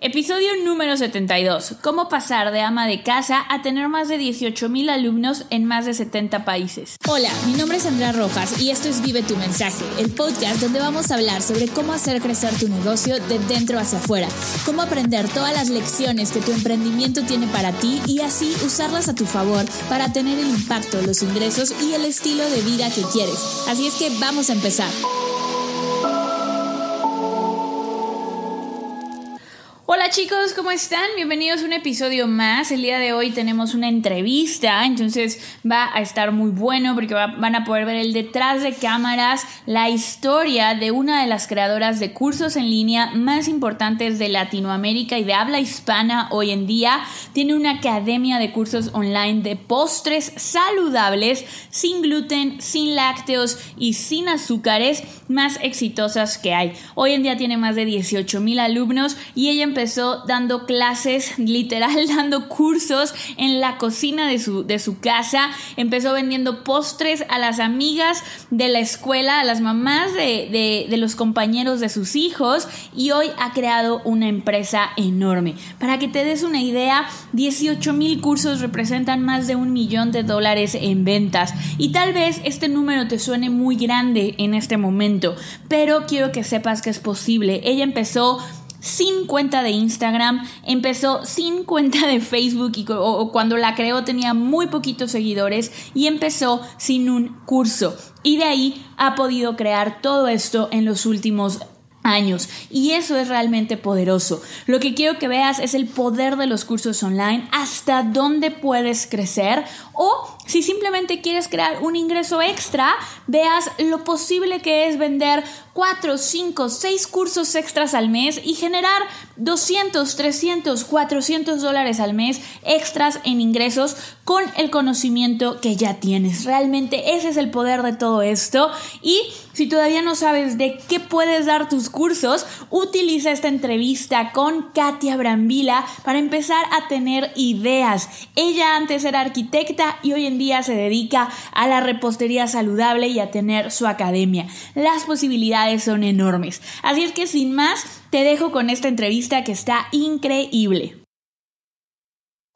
Episodio número 72. ¿Cómo pasar de ama de casa a tener más de 18.000 alumnos en más de 70 países? Hola, mi nombre es Andrea Rojas y esto es Vive tu mensaje, el podcast donde vamos a hablar sobre cómo hacer crecer tu negocio de dentro hacia afuera, cómo aprender todas las lecciones que tu emprendimiento tiene para ti y así usarlas a tu favor para tener el impacto, los ingresos y el estilo de vida que quieres. Así es que vamos a empezar. Chicos, ¿cómo están? Bienvenidos a un episodio más. El día de hoy tenemos una entrevista, entonces va a estar muy bueno porque van a poder ver el detrás de cámaras, la historia de una de las creadoras de cursos en línea más importantes de Latinoamérica y de habla hispana hoy en día. Tiene una academia de cursos online de postres saludables, sin gluten, sin lácteos y sin azúcares, más exitosas que hay. Hoy en día tiene más de 18 mil alumnos y ella empezó dando clases, literal, dando cursos en la cocina de su, de su casa. Empezó vendiendo postres a las amigas de la escuela, a las mamás de, de los compañeros de sus hijos y hoy ha creado una empresa enorme. Para que te des una idea, 18 mil cursos representan más de un millón de dólares en ventas y tal vez este número te suene muy grande en este momento, pero quiero que sepas que es posible. Ella empezó sin cuenta de Instagram, empezó sin cuenta de Facebook y cuando la creó tenía muy poquitos seguidores y empezó sin un curso. Y de ahí ha podido crear todo esto en los últimos años y eso es realmente poderoso. Lo que quiero que veas es el poder de los cursos online, hasta dónde puedes crecer o si simplemente quieres crear un ingreso extra, veas lo posible que es vender 4, 5, 6 cursos extras al mes y generar 200, 300, 400 dólares al mes extras en ingresos con el conocimiento que ya tienes. Realmente ese es el poder de todo esto y si todavía no sabes de qué puedes dar tus cursos, utiliza esta entrevista con Katia Brambila para empezar a tener ideas. Ella antes era arquitecta y hoy en día se dedica a la repostería saludable y a tener su academia. Las posibilidades son enormes. Así es que sin más, te dejo con esta entrevista que está increíble.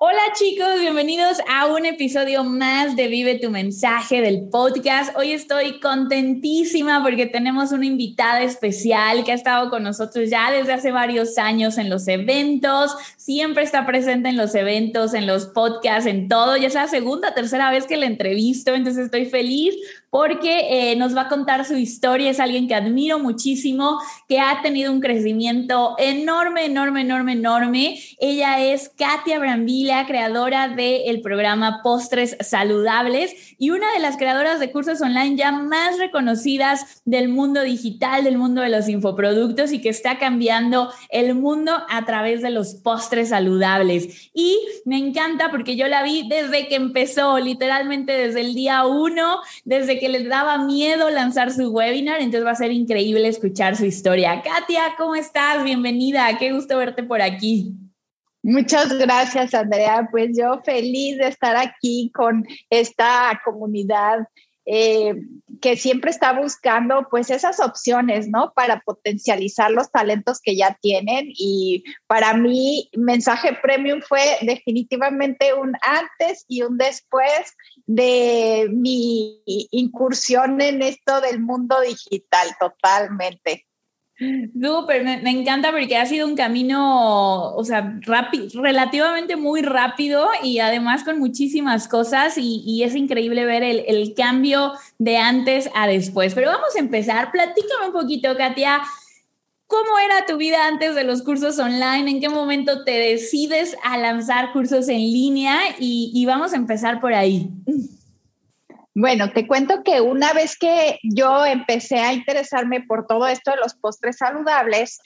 Hola chicos, bienvenidos a un episodio más de Vive tu mensaje del podcast. Hoy estoy contentísima porque tenemos una invitada especial que ha estado con nosotros ya desde hace varios años en los eventos, siempre está presente en los eventos, en los podcasts, en todo. Ya es la segunda, tercera vez que la entrevisto, entonces estoy feliz porque eh, nos va a contar su historia. Es alguien que admiro muchísimo, que ha tenido un crecimiento enorme, enorme, enorme, enorme. Ella es Katia Brambila, creadora del programa Postres Saludables y una de las creadoras de cursos online ya más reconocidas del mundo digital, del mundo de los infoproductos y que está cambiando el mundo a través de los postres saludables. Y me encanta porque yo la vi desde que empezó, literalmente desde el día uno, desde que les daba miedo lanzar su webinar, entonces va a ser increíble escuchar su historia. Katia, ¿cómo estás? Bienvenida, qué gusto verte por aquí. Muchas gracias, Andrea. Pues yo feliz de estar aquí con esta comunidad eh, que siempre está buscando pues esas opciones, ¿no? Para potencializar los talentos que ya tienen y para mí mensaje premium fue definitivamente un antes y un después de mi incursión en esto del mundo digital totalmente. Súper, me, encanta porque ha sido un camino, o sea, rápido, relativamente muy rápido y además con muchísimas cosas y, es increíble ver el, el, cambio de antes a después. Pero vamos a empezar, platícame un poquito, Katia, ¿cómo era tu vida antes de los cursos online? ¿En qué momento te decides a lanzar cursos en línea? Y, vamos a empezar por ahí. Bueno, te cuento que una vez que yo empecé a interesarme por todo esto de los postres saludables,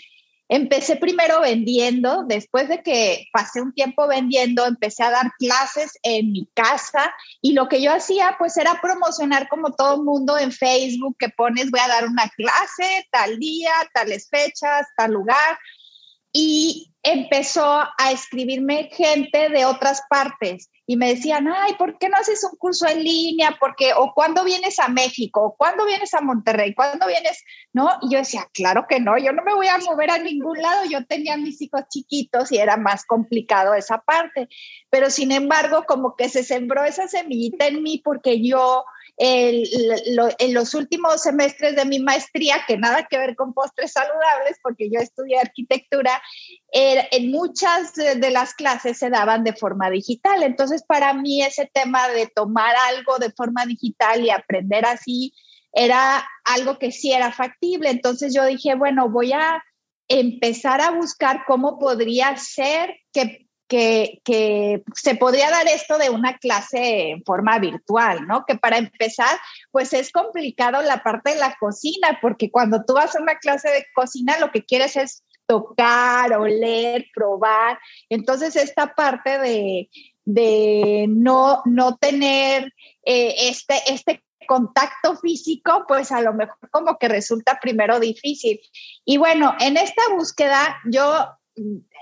empecé primero vendiendo, después de que pasé un tiempo vendiendo, empecé a dar clases en mi casa y lo que yo hacía pues era promocionar como todo el mundo en Facebook que pones voy a dar una clase tal día, tales fechas, tal lugar y empezó a escribirme gente de otras partes y me decían, ay, ¿por qué no haces un curso en línea? Porque, o cuándo vienes a México, o cuándo vienes a Monterrey, cuándo vienes, ¿no? Y yo decía, claro que no, yo no me voy a mover a ningún lado, yo tenía mis hijos chiquitos y era más complicado esa parte, pero sin embargo, como que se sembró esa semillita en mí porque yo en los últimos semestres de mi maestría, que nada que ver con postres saludables, porque yo estudié arquitectura, en muchas de las clases se daban de forma digital. Entonces, para mí ese tema de tomar algo de forma digital y aprender así era algo que sí era factible. Entonces yo dije, bueno, voy a empezar a buscar cómo podría ser que que, se podría dar esto de una clase en forma virtual, ¿no? Que para empezar, pues es complicado la parte de la cocina, porque cuando tú vas a una clase de cocina, lo que quieres es tocar, oler, probar. Entonces, esta parte de, no, no tener eh, este, este contacto físico, pues a lo mejor como que resulta primero difícil. Y bueno, en esta búsqueda yo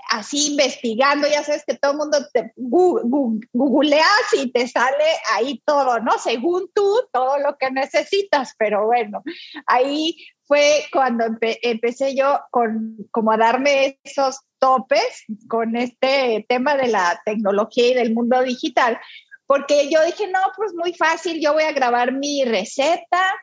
así investigando, ya sabes que todo el mundo te googleas y te sale ahí todo, ¿no? Según tú, todo lo que necesitas, pero bueno, ahí fue cuando empecé yo con como a darme esos topes con este tema de la tecnología y del mundo digital, porque yo dije, no, pues muy fácil, yo voy a grabar mi receta,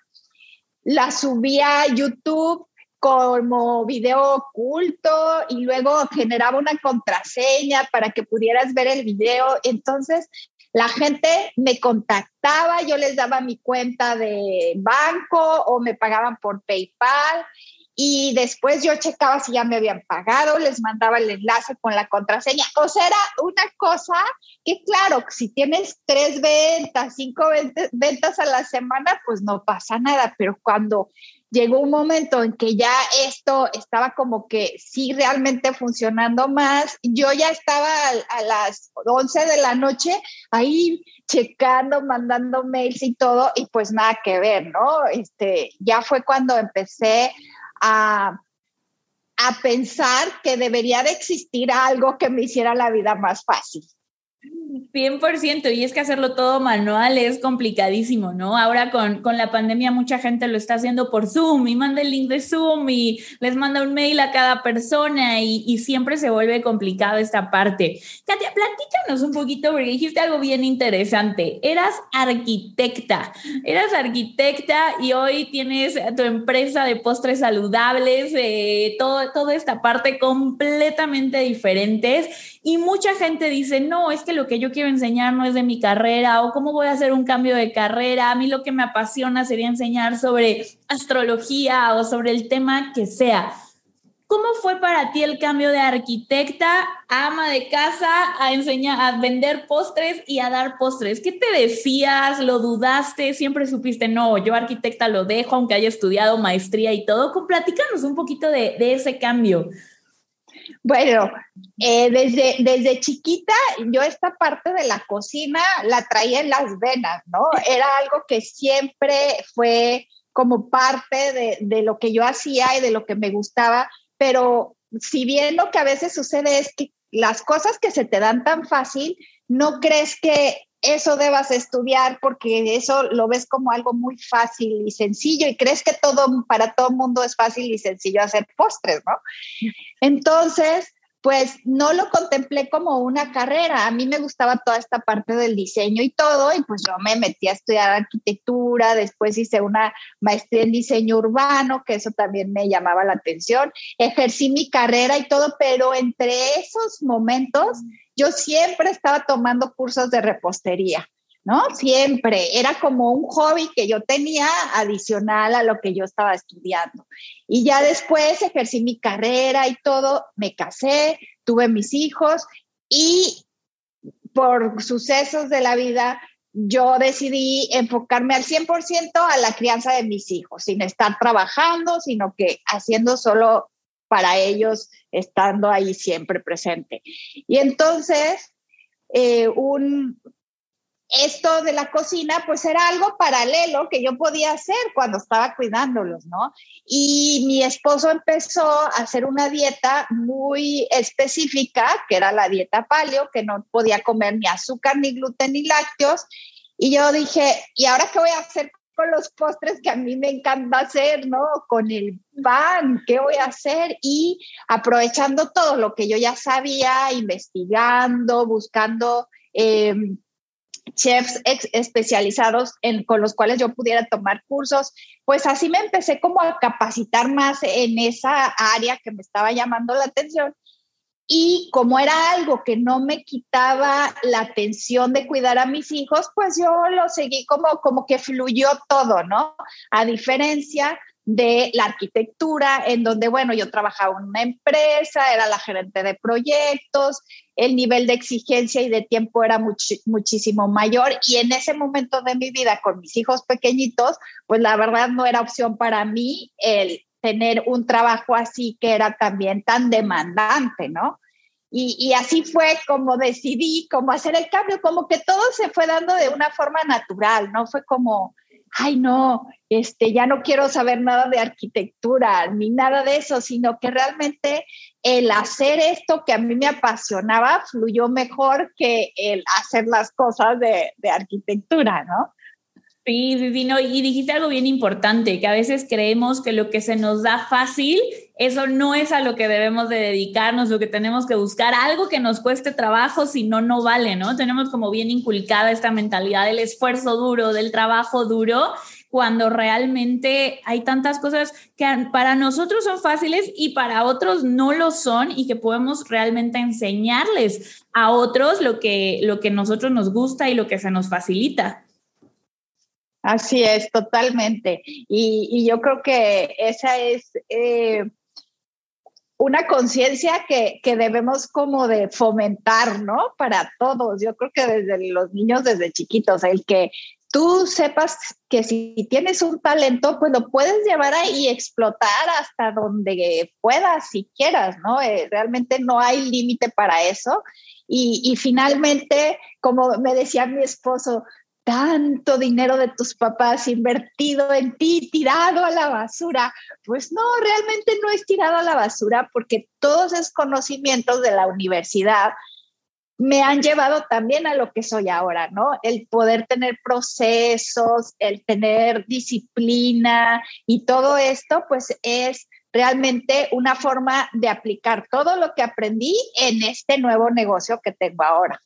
la subí a YouTube como video oculto y luego generaba una contraseña para que pudieras ver el video. Entonces, la gente me contactaba, yo les daba mi cuenta de banco o me pagaban por PayPal y después yo checaba si ya me habían pagado, les mandaba el enlace con la contraseña. O sea, era una cosa que claro, si tienes tres ventas, cinco ventas a la semana, pues no pasa nada, pero cuando llegó un momento en que ya esto estaba como que sí realmente funcionando más. Yo ya estaba a, las 11 de la noche ahí checando, mandando mails y todo, y pues nada que ver, ¿no? Este, ya fue cuando empecé a, a pensar que debería de existir algo que me hiciera la vida más fácil. 100%, y es que hacerlo todo manual es complicadísimo, ¿no? Ahora con, con, la pandemia mucha gente lo está haciendo por Zoom y manda el link de Zoom y les manda un mail a cada persona y, y siempre se vuelve complicado esta parte. Katia, platícanos un poquito porque dijiste algo bien interesante. Eras arquitecta, eras arquitecta y hoy tienes tu empresa de postres saludables, eh, todo, toda esta parte completamente diferentes y mucha gente dice, no, es que lo que yo quiero enseñar no es de mi carrera o cómo voy a hacer un cambio de carrera. A mí lo que me apasiona sería enseñar sobre astrología o sobre el tema que sea. ¿Cómo fue para ti el cambio de arquitecta ama de casa a enseñar, a vender postres y a dar postres? ¿Qué te decías? ¿Lo dudaste? ¿Siempre supiste, no, yo arquitecta lo dejo aunque haya estudiado maestría y todo? Platícanos un poquito de ese cambio. Bueno, eh, desde, desde chiquita yo esta parte de la cocina la traía en las venas, ¿no? Era algo que siempre fue como parte de, de lo que yo hacía y de lo que me gustaba, pero si bien lo que a veces sucede es que las cosas que se te dan tan fácil, no crees que eso debas estudiar porque eso lo ves como algo muy fácil y sencillo y crees que todo para todo mundo es fácil y sencillo hacer postres, ¿no? Entonces, pues no lo contemplé como una carrera. A mí me gustaba toda esta parte del diseño y todo, y pues yo me metí a estudiar arquitectura, después hice una maestría en diseño urbano, que eso también me llamaba la atención. Ejercí mi carrera y todo, pero entre esos momentos yo siempre estaba tomando cursos de repostería, ¿no? Siempre. Era como un hobby que yo tenía adicional a lo que yo estaba estudiando. Y ya después ejercí mi carrera y todo, me casé, tuve mis hijos y por sucesos de la vida, yo decidí enfocarme al 100% a la crianza de mis hijos, sin estar trabajando, sino que haciendo solo para ellos estando ahí siempre presente. Y entonces, eh, un, esto de la cocina, pues era algo paralelo que yo podía hacer cuando estaba cuidándolos, ¿no? Y mi esposo empezó a hacer una dieta muy específica, que era la dieta paleo, que no podía comer ni azúcar, ni gluten, ni lácteos. Y yo dije, ¿y ahora qué voy a hacer con los postres que a mí me encanta hacer, ¿no? Con el pan, ¿qué voy a hacer? Y aprovechando todo lo que yo ya sabía, investigando, buscando eh, chefs especializados en, con los cuales yo pudiera tomar cursos, pues así me empecé como a capacitar más en esa área que me estaba llamando la atención. Y como era algo que no me quitaba la atención de cuidar a mis hijos, pues yo lo seguí como, como que fluyó todo, ¿no? A diferencia de la arquitectura, en donde, bueno, yo trabajaba en una empresa, era la gerente de proyectos, el nivel de exigencia y de tiempo era muchísimo mayor y en ese momento de mi vida con mis hijos pequeñitos, pues la verdad no era opción para mí el tener un trabajo así que era también tan demandante, ¿no? Y, y, así fue como decidí cómo hacer el cambio, como que todo se fue dando de una forma natural, ¿no? Fue como, ay no, este, ya no quiero saber nada de arquitectura ni nada de eso, sino que realmente el hacer esto que a mí me apasionaba fluyó mejor que el hacer las cosas de, de arquitectura, ¿no? Sí, y dijiste algo bien importante, que a veces creemos que lo que se nos da fácil, eso no es a lo que debemos de dedicarnos, lo que tenemos que buscar, algo que nos cueste trabajo, si no, no vale, ¿no? Tenemos como bien inculcada esta mentalidad del esfuerzo duro, del trabajo duro, cuando realmente hay tantas cosas que para nosotros son fáciles y para otros no lo son y que podemos realmente enseñarles a otros lo que, lo que nosotros nos gusta y lo que se nos facilita. Así es, totalmente. Y, yo creo que esa es eh, una conciencia que, debemos como de fomentar, ¿no? Para todos. Yo creo que desde los niños, desde chiquitos, el que tú sepas que si tienes un talento, pues lo puedes llevar ahí y explotar hasta donde puedas, si quieras, ¿no? Eh, realmente no hay límite para eso. Y, y finalmente, como me decía mi esposo, tanto dinero de tus papás invertido en ti, tirado a la basura. Pues no, realmente no es tirado a la basura porque todos esos conocimientos de la universidad me han llevado también a lo que soy ahora, ¿no? El poder tener procesos, el tener disciplina y todo esto, pues es realmente una forma de aplicar todo lo que aprendí en este nuevo negocio que tengo ahora.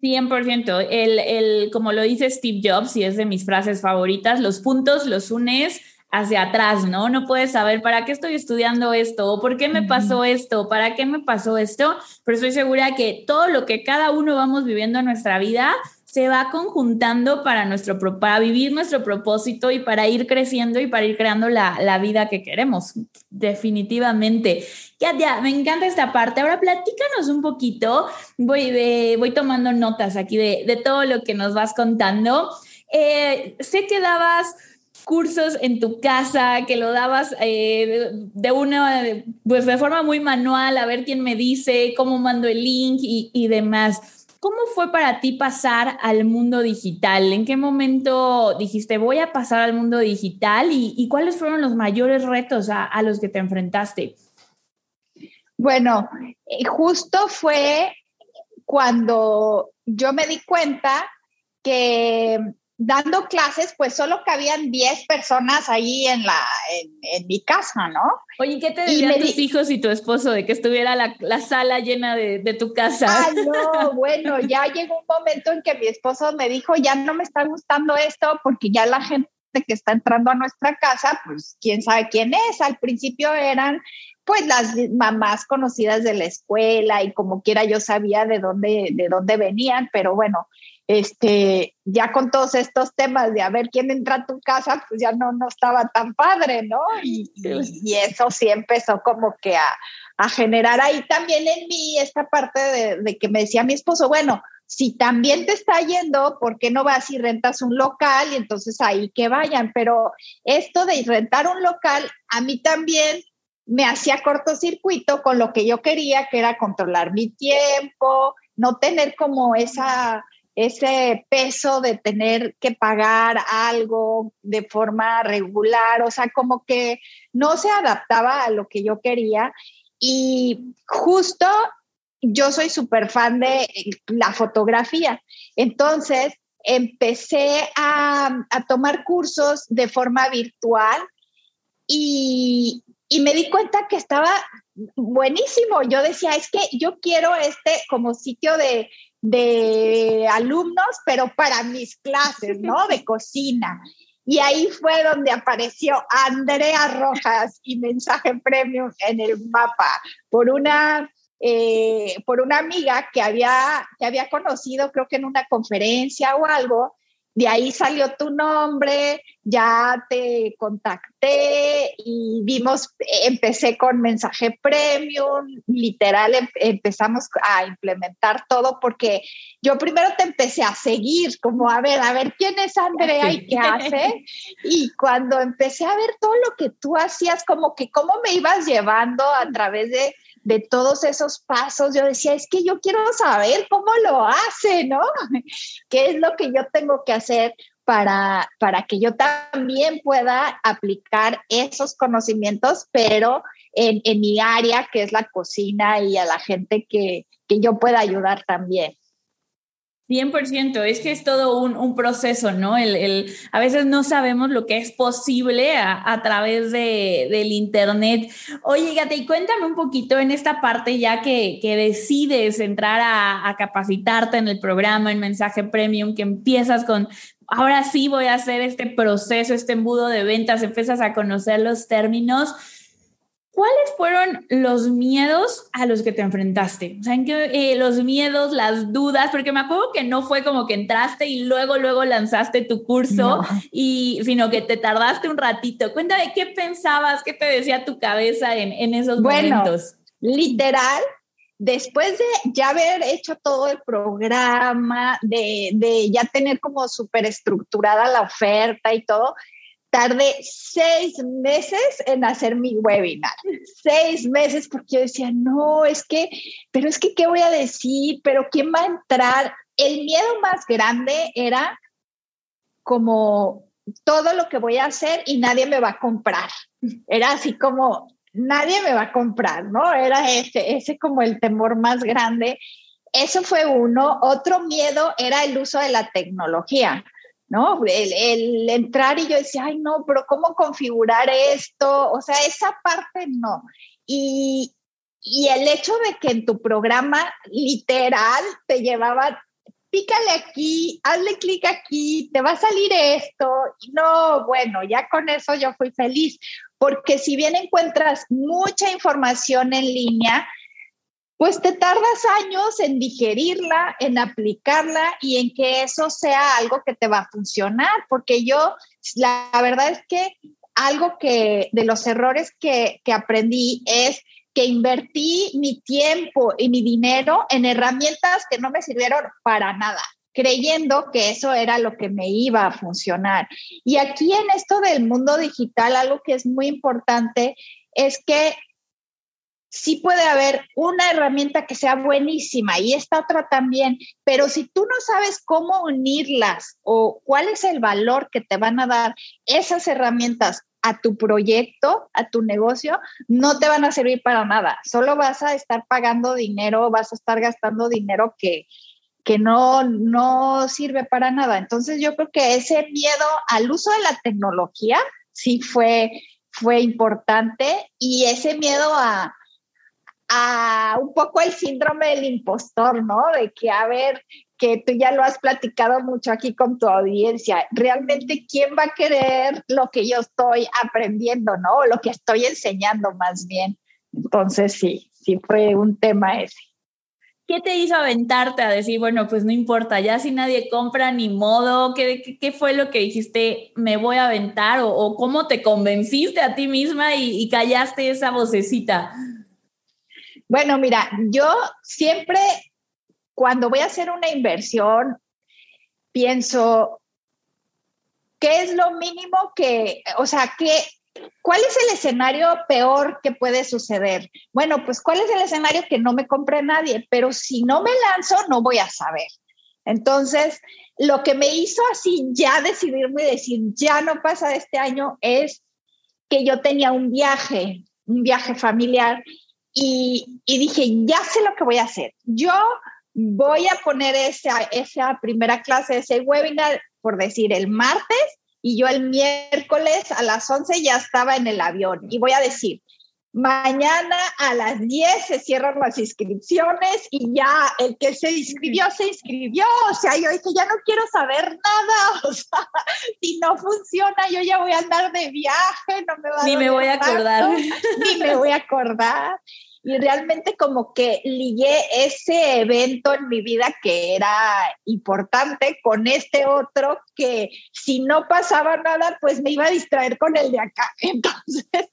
100%. El, el, como lo dice Steve Jobs, y es de mis frases favoritas, los puntos los unes hacia atrás, ¿no? No puedes saber para qué estoy estudiando esto, o por qué me pasó esto, para qué me pasó esto, pero estoy segura que todo lo que cada uno vamos viviendo en nuestra vida se va conjuntando para, nuestro, para vivir nuestro propósito y para ir creciendo y para ir creando la, la vida que queremos, definitivamente. Ya, me encanta esta parte. Ahora platícanos un poquito, voy, de, voy tomando notas aquí de, de todo lo que nos vas contando. Eh, sé que dabas cursos en tu casa, que lo dabas eh, de una, pues de forma muy manual, a ver quién me dice, cómo mando el link y, y demás. ¿Cómo fue para ti pasar al mundo digital? ¿En qué momento dijiste voy a pasar al mundo digital y, cuáles fueron los mayores retos a, los que te enfrentaste? Bueno, eh, justo fue cuando yo me di cuenta que dando clases, pues solo cabían 10 personas ahí en, la, en, mi casa, ¿no? Oye, ¿qué te decían tus hijos y tu esposo de que estuviera la, la sala llena de, de, tu casa? Ah, no, bueno, ya llegó un momento en que mi esposo me dijo, ya no me está gustando esto porque ya la gente que está entrando a nuestra casa, pues quién sabe quién es. Al principio eran pues las mamás conocidas de la escuela y como quiera yo sabía de dónde, de dónde venían, pero bueno, este, ya con todos estos temas de a ver quién entra a tu casa, pues ya no, no estaba tan padre, ¿no? Y, y, eso sí empezó como que a, a, generar ahí también en mí esta parte de, de, que me decía mi esposo, bueno, si también te está yendo, ¿por qué no vas y rentas un local? Y entonces ahí que vayan, pero esto de rentar un local, a mí también me hacía cortocircuito con lo que yo quería, que era controlar mi tiempo, no tener como esa ese peso de tener que pagar algo de forma regular, o sea, como que no se adaptaba a lo que yo quería. Y justo yo soy súper fan de la fotografía. Entonces, empecé a, tomar cursos de forma virtual y, y me di cuenta que estaba buenísimo. Yo decía, es que yo quiero este como sitio de de alumnos, pero para mis clases, ¿no? De cocina. Y ahí fue donde apareció Andrea Rojas y Mensaje Premium en el mapa por una, eh, por una amiga que había, que había conocido, creo que en una conferencia o algo, de ahí salió tu nombre, ya te contacté y vimos, empecé con mensaje premium, literal em, empezamos a implementar todo porque yo primero te empecé a seguir, como a ver, a ver quién es Andrea y qué hace. Y cuando empecé a ver todo lo que tú hacías, como que cómo me ibas llevando a través de de todos esos pasos, yo decía, es que yo quiero saber cómo lo hace, ¿no? ¿Qué es lo que yo tengo que hacer para, para que yo también pueda aplicar esos conocimientos, pero en, en mi área, que es la cocina, y a la gente que, que yo pueda ayudar también. 100%, es que es todo un, proceso, ¿no? El, a veces no sabemos lo que es posible a, través de, del Internet. Oye, y cuéntame un poquito en esta parte ya que, decides entrar a, a, capacitarte en el programa, en Mensaje Premium, que empiezas con, ahora sí voy a hacer este proceso, este embudo de ventas, empiezas a conocer los términos. ¿Cuáles fueron los miedos a los que te enfrentaste? O sea, ¿en qué, eh, los miedos, las dudas, porque me acuerdo que no fue como que entraste y luego, luego lanzaste tu curso, y, sino que te tardaste un ratito. Cuéntame, ¿qué pensabas, qué te decía tu cabeza en, en esos bueno, momentos? Literal, después de ya haber hecho todo el programa, de, de ya tener como súper estructurada la oferta y todo, tardé seis meses en hacer mi webinar. Seis meses porque yo decía, no, es que, pero es que, ¿qué voy a decir? ¿Pero quién va a entrar? El miedo más grande era como todo lo que voy a hacer y nadie me va a comprar. Era así como, nadie me va a comprar, ¿no? Era ese, ese como el temor más grande. Eso fue uno. Otro miedo era el uso de la tecnología ¿no? El, entrar y yo decía, ay, no, pero ¿cómo configurar esto? O sea, esa parte no. Y, y el hecho de que en tu programa literal te llevaba, pícale aquí, hazle clic aquí, te va a salir esto. No, bueno, ya con eso yo fui feliz, porque si bien encuentras mucha información en línea, pues te tardas años en digerirla, en aplicarla y en que eso sea algo que te va a funcionar, porque yo, la, verdad es que algo que de los errores que, que aprendí es que invertí mi tiempo y mi dinero en herramientas que no me sirvieron para nada creyendo que eso era lo que me iba a funcionar. Y aquí en esto del mundo digital, algo que es muy importante es que sí puede haber una herramienta que sea buenísima y esta otra también, pero si tú no sabes cómo unirlas o cuál es el valor que te van a dar esas herramientas a tu proyecto, a tu negocio, no te van a servir para nada. Solo vas a estar pagando dinero, vas a estar gastando dinero que, que no, no sirve para nada. Entonces yo creo que ese miedo al uso de la tecnología sí fue, fue importante y ese miedo a, a un poco el síndrome del impostor, ¿no? De que, a ver, que tú ya lo has platicado mucho aquí con tu audiencia, realmente quién va a querer lo que yo estoy aprendiendo, ¿no? O lo que estoy enseñando más bien. Entonces, sí, sí fue un tema ese. ¿Qué te hizo aventarte a decir, bueno, pues no importa, ya si nadie compra ni modo? ¿Qué, qué, fue lo que dijiste, me voy a aventar? ¿O, cómo te convenciste a ti misma y, y callaste esa vocecita? Bueno, mira, yo siempre cuando voy a hacer una inversión, pienso, ¿qué es lo mínimo que, o sea, qué, ¿cuál es el escenario peor que puede suceder? Bueno, pues ¿cuál es el escenario que no me compre nadie? Pero si no me lanzo, no voy a saber. Entonces, lo que me hizo así ya decidirme y decir, ya no pasa este año, es que yo tenía un viaje, un viaje familiar, y, y dije, ya sé lo que voy a hacer. Yo voy a poner esa, esa primera clase, ese webinar, por decir, el martes, y yo el miércoles a las 11 ya estaba en el avión. Y voy a decir, Mañana a las 10 se cierran las inscripciones y ya el que se inscribió, se inscribió. O sea, yo dije, ya no quiero saber nada. O sea, si no funciona, yo ya voy a andar de viaje, no me va a Ni me voy a acordar. ni me voy a acordar. Y realmente como que ligué ese evento en mi vida que era importante con este otro que si no pasaba nada, pues me iba a distraer con el de acá. Entonces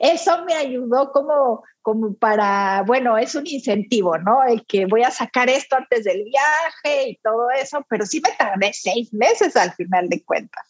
eso me ayudó como, como para, bueno, es un incentivo, ¿no? El que voy a sacar esto antes del viaje y todo eso, pero sí me tardé seis meses al final de cuentas.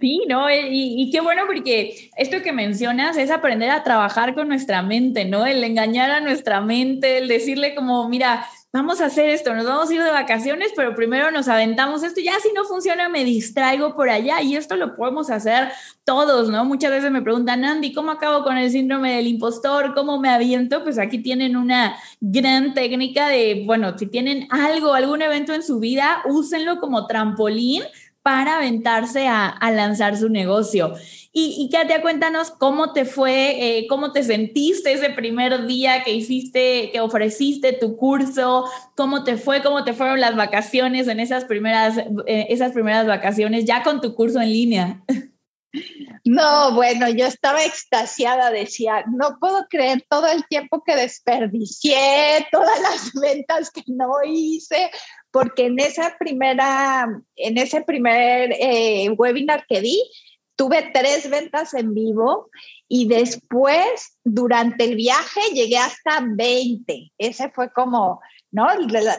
Sí, ¿no? Y, y, qué bueno porque esto que mencionas es aprender a trabajar con nuestra mente, ¿no? El engañar a nuestra mente, el decirle como, mira, vamos a hacer esto, nos vamos a ir de vacaciones, pero primero nos aventamos esto, ya si no funciona me distraigo por allá y esto lo podemos hacer todos, ¿no? Muchas veces me preguntan, Andy, ¿cómo acabo con el síndrome del impostor? ¿Cómo me aviento? Pues aquí tienen una gran técnica de, bueno, si tienen algo, algún evento en su vida, úsenlo como trampolín para aventarse a, lanzar su negocio. Y, y Katia, cuéntanos cómo te fue, eh, cómo te sentiste ese primer día que hiciste, que ofreciste tu curso, cómo te fue, cómo te fueron las vacaciones en esas primeras, eh, esas primeras vacaciones ya con tu curso en línea. No, bueno, yo estaba extasiada, decía, no puedo creer todo el tiempo que desperdicié, todas las ventas que no hice, porque en esa primera, en ese primer eh, webinar que di, tuve tres ventas en vivo y después, durante el viaje, llegué hasta 20. Ese fue como, ¿no?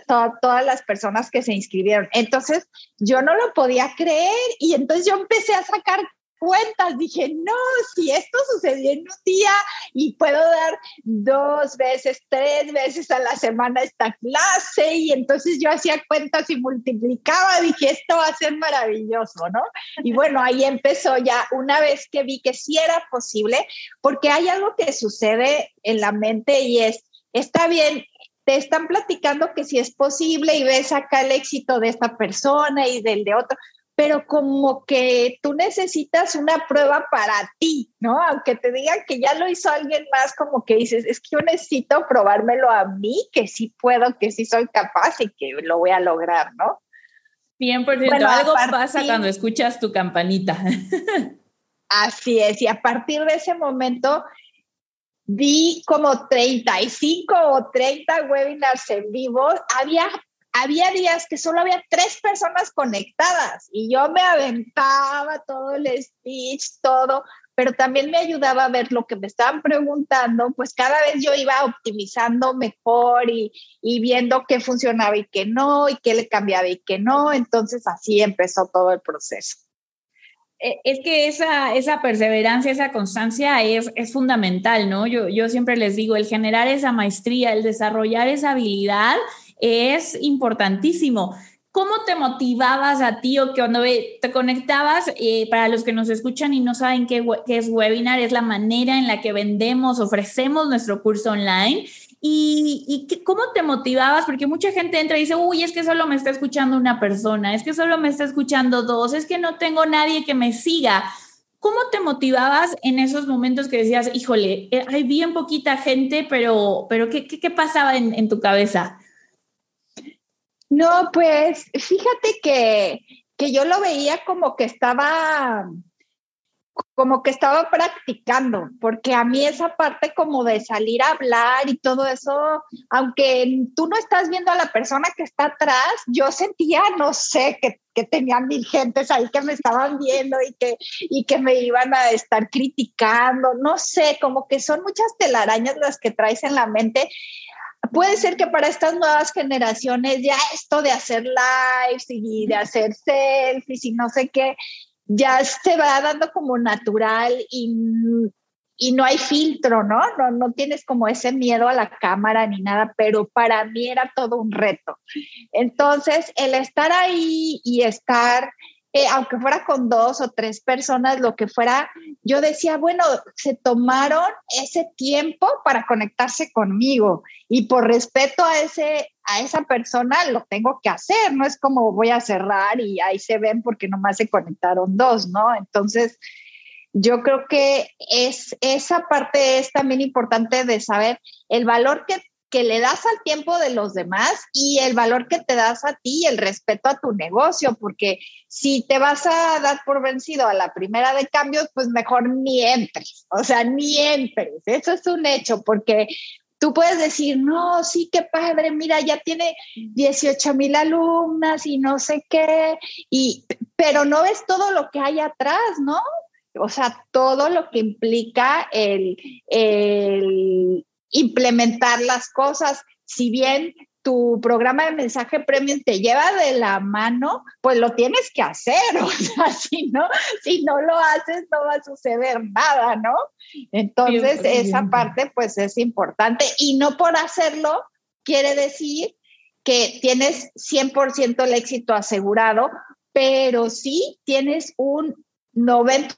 todas las personas que se inscribieron. Entonces, yo no lo podía creer y entonces yo empecé a sacar cuentas. Dije, no, si esto sucedió en un día y puedo dar dos veces, tres veces a la semana esta clase, y entonces yo hacía cuentas y multiplicaba, dije, esto va a ser maravilloso, ¿no? Y bueno, ahí empezó ya una vez que vi que sí era posible, porque hay algo que sucede en la mente y es, está bien, te están platicando que si es posible y ves acá el éxito de esta persona y del de otro, pero como que tú necesitas una prueba para ti, ¿no? Aunque te digan que ya lo hizo alguien más, como que dices, es que yo necesito probármelo a mí, que sí puedo, que sí soy capaz y que lo voy a lograr, ¿no? 100%, bueno, algo pasa cuando escuchas tu campanita. Así es, y a partir de ese momento vi como 35 o 30 webinars en vivo, había había días que solo había tres personas conectadas y yo me aventaba todo el speech, todo, pero también me ayudaba a ver lo que me estaban preguntando, pues cada vez yo iba optimizando mejor y, y viendo qué funcionaba y qué no, y qué le cambiaba y qué no, entonces así empezó todo el proceso. E, es que esa, esa perseverancia, esa constancia es, es fundamental, ¿no? Yo, yo siempre les digo, el generar esa maestría, el desarrollar esa habilidad, es importantísimo. ¿Cómo te motivabas a ti o que cuando te conectabas? Eh, para los que nos escuchan y no saben qué, qué, es webinar, es la manera en la que vendemos, ofrecemos nuestro curso online. ¿Y, y cómo te motivabas? Porque mucha gente entra y dice, uy, es que solo me está escuchando una persona, es que solo me está escuchando dos, es que no tengo nadie que me siga. ¿Cómo te motivabas en esos momentos que decías, híjole, eh, hay bien poquita gente, pero, pero ¿qué, qué, qué pasaba en, en tu cabeza? No, pues fíjate que, que yo lo veía como que estaba como que estaba practicando, porque a mí esa parte como de salir a hablar y todo eso, aunque tú no estás viendo a la persona que está atrás, yo sentía, no sé, que, que tenía mil gentes ahí que me estaban viendo y que, y que me iban a estar criticando, no sé, como que son muchas telarañas las que traes en la mente puede ser que para estas nuevas generaciones ya esto de hacer lives y de hacer selfies y no sé qué, ya se va dando como natural y, y no hay filtro, ¿no? ¿no? No tienes como ese miedo a la cámara ni nada, pero para mí era todo un reto. Entonces, el estar ahí y estar eh, aunque fuera con dos o tres personas, lo que fuera, yo decía, bueno, se tomaron ese tiempo para conectarse conmigo y por respeto a, ese, a esa persona lo tengo que hacer, no es como voy a cerrar y ahí se ven porque nomás se conectaron dos, ¿no? Entonces, yo creo que es, esa parte es también importante de saber el valor que que le das al tiempo de los demás y el valor que te das a ti y el respeto a tu negocio, porque si te vas a dar por vencido a la primera de cambios, pues mejor ni entres, o sea, ni entres. Eso es un hecho, porque tú puedes decir, no, sí, qué padre, mira, ya tiene 18 mil alumnas y no sé qué, y, pero no ves todo lo que hay atrás, ¿no? O sea, todo lo que implica el, el implementar las cosas. Si bien tu programa de mensaje premium te lleva de la mano, pues lo tienes que hacer. O sea, si no, si no lo haces, no va a suceder nada, ¿no? Entonces, esa parte, pues es importante. Y no por hacerlo quiere decir que tienes 100% el éxito asegurado, pero sí tienes un 90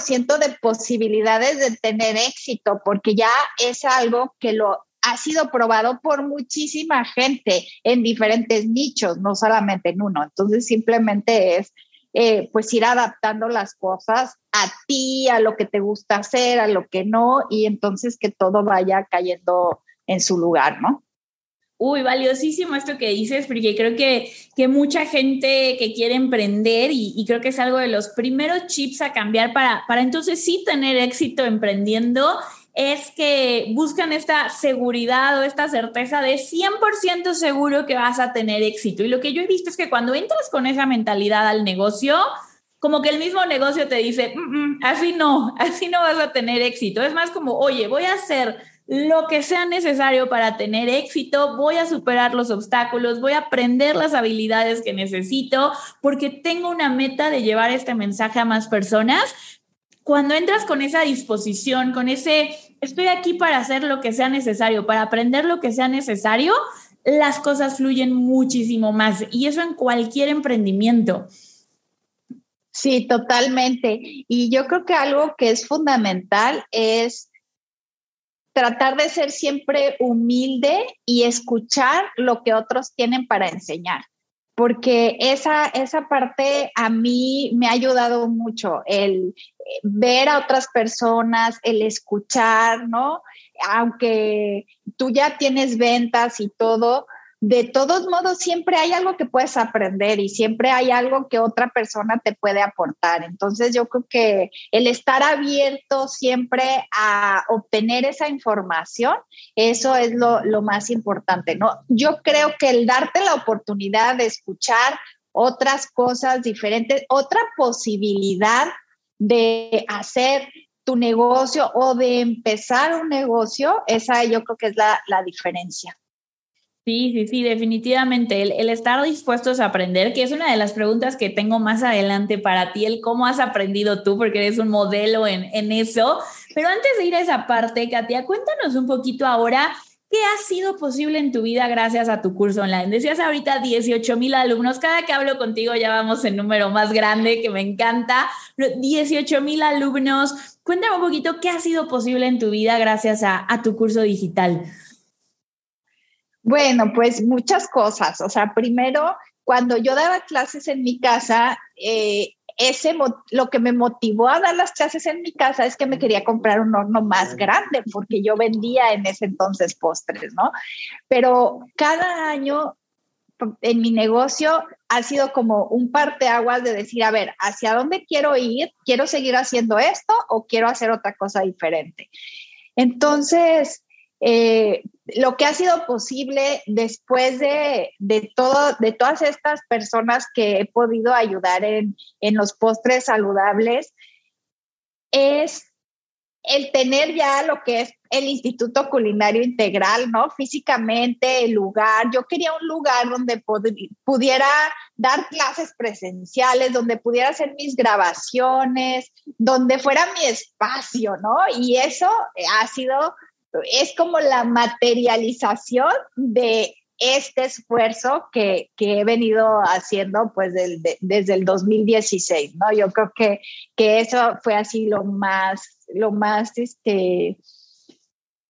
ciento de posibilidades de tener éxito, porque ya es algo que lo ha sido probado por muchísima gente en diferentes nichos, no solamente en uno. Entonces simplemente es eh, pues ir adaptando las cosas a ti, a lo que te gusta hacer, a lo que no, y entonces que todo vaya cayendo en su lugar, ¿no? Uy, valiosísimo esto que dices, porque creo que, que mucha gente que quiere emprender y, creo que es algo de los primeros chips a cambiar para, para entonces sí tener éxito emprendiendo, es que buscan esta seguridad o esta certeza de 100% seguro que vas a tener éxito. Y lo que yo he visto es que cuando entras con esa mentalidad al negocio, como que el mismo negocio te dice, mm, mm, así no, así no vas a tener éxito. Es más como, oye, voy a hacer lo que sea necesario para tener éxito, voy a superar los obstáculos, voy a aprender las habilidades que necesito, porque tengo una meta de llevar este mensaje a más personas. Cuando entras con esa disposición, con ese, estoy aquí para hacer lo que sea necesario, para aprender lo que sea necesario, las cosas fluyen muchísimo más. Y eso en cualquier emprendimiento. Sí, totalmente. Y yo creo que algo que es fundamental es tratar de ser siempre humilde y escuchar lo que otros tienen para enseñar, porque esa, esa parte a mí me ha ayudado mucho, el eh, ver a otras personas, el escuchar, ¿no? Aunque tú ya tienes ventas y todo, de todos modos siempre hay algo que puedes aprender y siempre hay algo que otra persona te puede aportar. Entonces yo creo que el estar abierto siempre a obtener esa información, eso es lo, más importante, ¿no? Yo creo que el darte la oportunidad de escuchar otras cosas diferentes, otra posibilidad de hacer tu negocio o de empezar un negocio, esa yo creo que es la, la diferencia. Sí, sí, sí, definitivamente. El, estar dispuestos a aprender, que es una de las preguntas que tengo más adelante para ti, el cómo has aprendido tú, porque eres un modelo en, en eso. Pero antes de ir a esa parte, Katia, cuéntanos un poquito ahora ¿Qué ha sido posible en tu vida gracias a tu curso online? Decías ahorita 18 mil alumnos. Cada que hablo contigo ya vamos en número más grande, que me encanta. 18 mil alumnos. Cuéntame un poquito qué ha sido posible en tu vida gracias a, a tu curso digital. Bueno, pues muchas cosas. O sea, primero, cuando yo daba clases en mi casa, eh, ese lo que me motivó a dar las clases en mi casa es que me quería comprar un horno más grande porque yo vendía en ese entonces postres, ¿no? Pero cada año en mi negocio ha sido como un parteaguas de decir, a ver, ¿hacia dónde quiero ir? ¿Quiero seguir haciendo esto o quiero hacer otra cosa diferente? Entonces, eh, lo que ha sido posible después de, todo, de todas estas personas que he podido ayudar en, los postres saludables es el tener ya lo que es el Instituto Culinario Integral, ¿no? Físicamente, el lugar. Yo quería un lugar donde pudiera dar clases presenciales, donde pudiera hacer mis grabaciones, donde fuera mi espacio, ¿no? Y eso ha sido, es como la materialización de este esfuerzo que, he venido haciendo pues desde el 2016, ¿no? Yo creo que, que eso fue así lo más, lo más, este,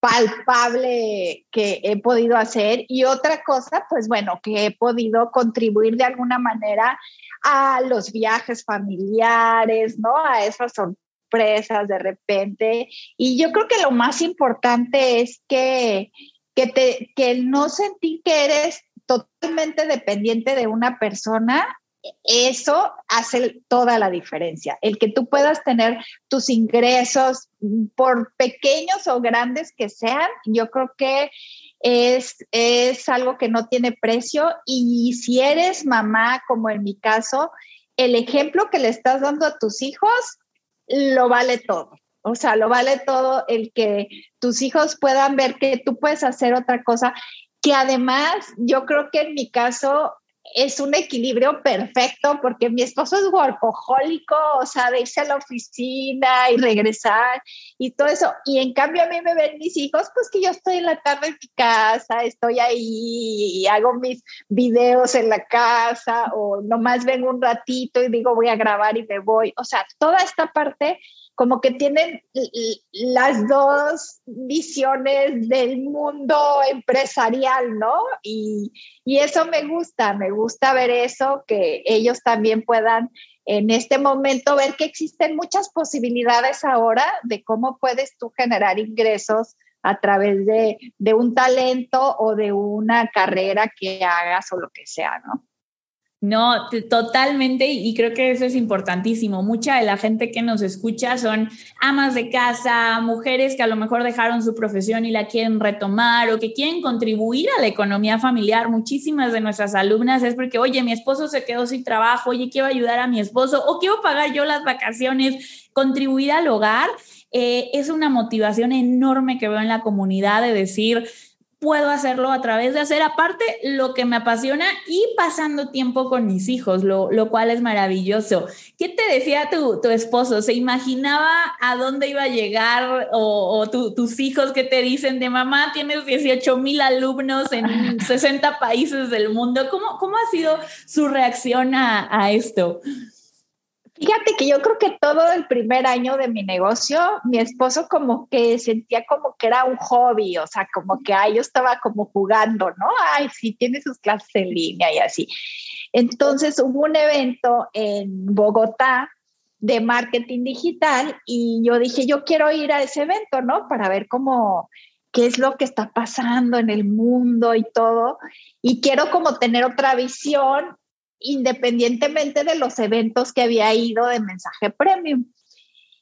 palpable que he podido hacer y otra cosa, pues bueno, que he podido contribuir de alguna manera a los viajes familiares, ¿no? A esas de repente. Y yo creo que lo más importante es que, que, te, que no sentir que eres totalmente dependiente de una persona eso hace toda la diferencia. El que tú puedas tener tus ingresos, por pequeños o grandes que sean, yo creo que es, es algo que no tiene precio. Y si eres mamá, como en mi caso, el ejemplo que le estás dando a tus hijos, lo vale todo. O sea, lo vale todo el que tus hijos puedan ver que tú puedes hacer otra cosa que además yo creo que en mi caso es un equilibrio perfecto porque mi esposo es workahólico, o sea, de irse a la oficina y regresar y todo eso. Y en cambio a mí me ven mis hijos, pues que yo estoy en la tarde en mi casa, estoy ahí y hago mis videos en la casa o nomás vengo un ratito y digo voy a grabar y me voy. O sea, toda esta parte como que tienen las dos visiones del mundo empresarial, ¿no? Y, eso me gusta, me gusta ver eso, que ellos también puedan en este momento ver que existen muchas posibilidades ahora de cómo puedes tú generar ingresos a través de, de un talento o de una carrera que hagas o lo que sea, ¿no? No, totalmente, y creo que eso es importantísimo. Mucha de la gente que nos escucha son amas de casa, mujeres que a lo mejor dejaron su profesión y la quieren retomar o que quieren contribuir a la economía familiar. Muchísimas de nuestras alumnas es porque, oye, mi esposo se quedó sin trabajo, oye, quiero ayudar a mi esposo o quiero pagar yo las vacaciones, contribuir al hogar. Eh, es una motivación enorme que veo en la comunidad de decir, puedo hacerlo a través de hacer aparte lo que me apasiona y pasando tiempo con mis hijos, lo, cual es maravilloso. ¿Qué te decía tu, tu, esposo? ¿Se imaginaba a dónde iba a llegar o, tus hijos que te dicen de mamá, tienes 18 mil alumnos en 60 países del mundo? ¿Cómo, cómo ha sido su reacción a, a esto? Fíjate que yo creo que todo el primer año de mi negocio, mi esposo como que sentía como que era un hobby, o sea, como que ay, yo estaba como jugando, ¿no? Ay, sí, tiene sus clases en línea y así. Entonces hubo un evento en Bogotá de marketing digital y yo dije, yo quiero ir a ese evento, ¿no? Para ver cómo, qué es lo que está pasando en el mundo y todo. Y quiero como tener otra visión independientemente de los eventos que había ido de mensaje premium.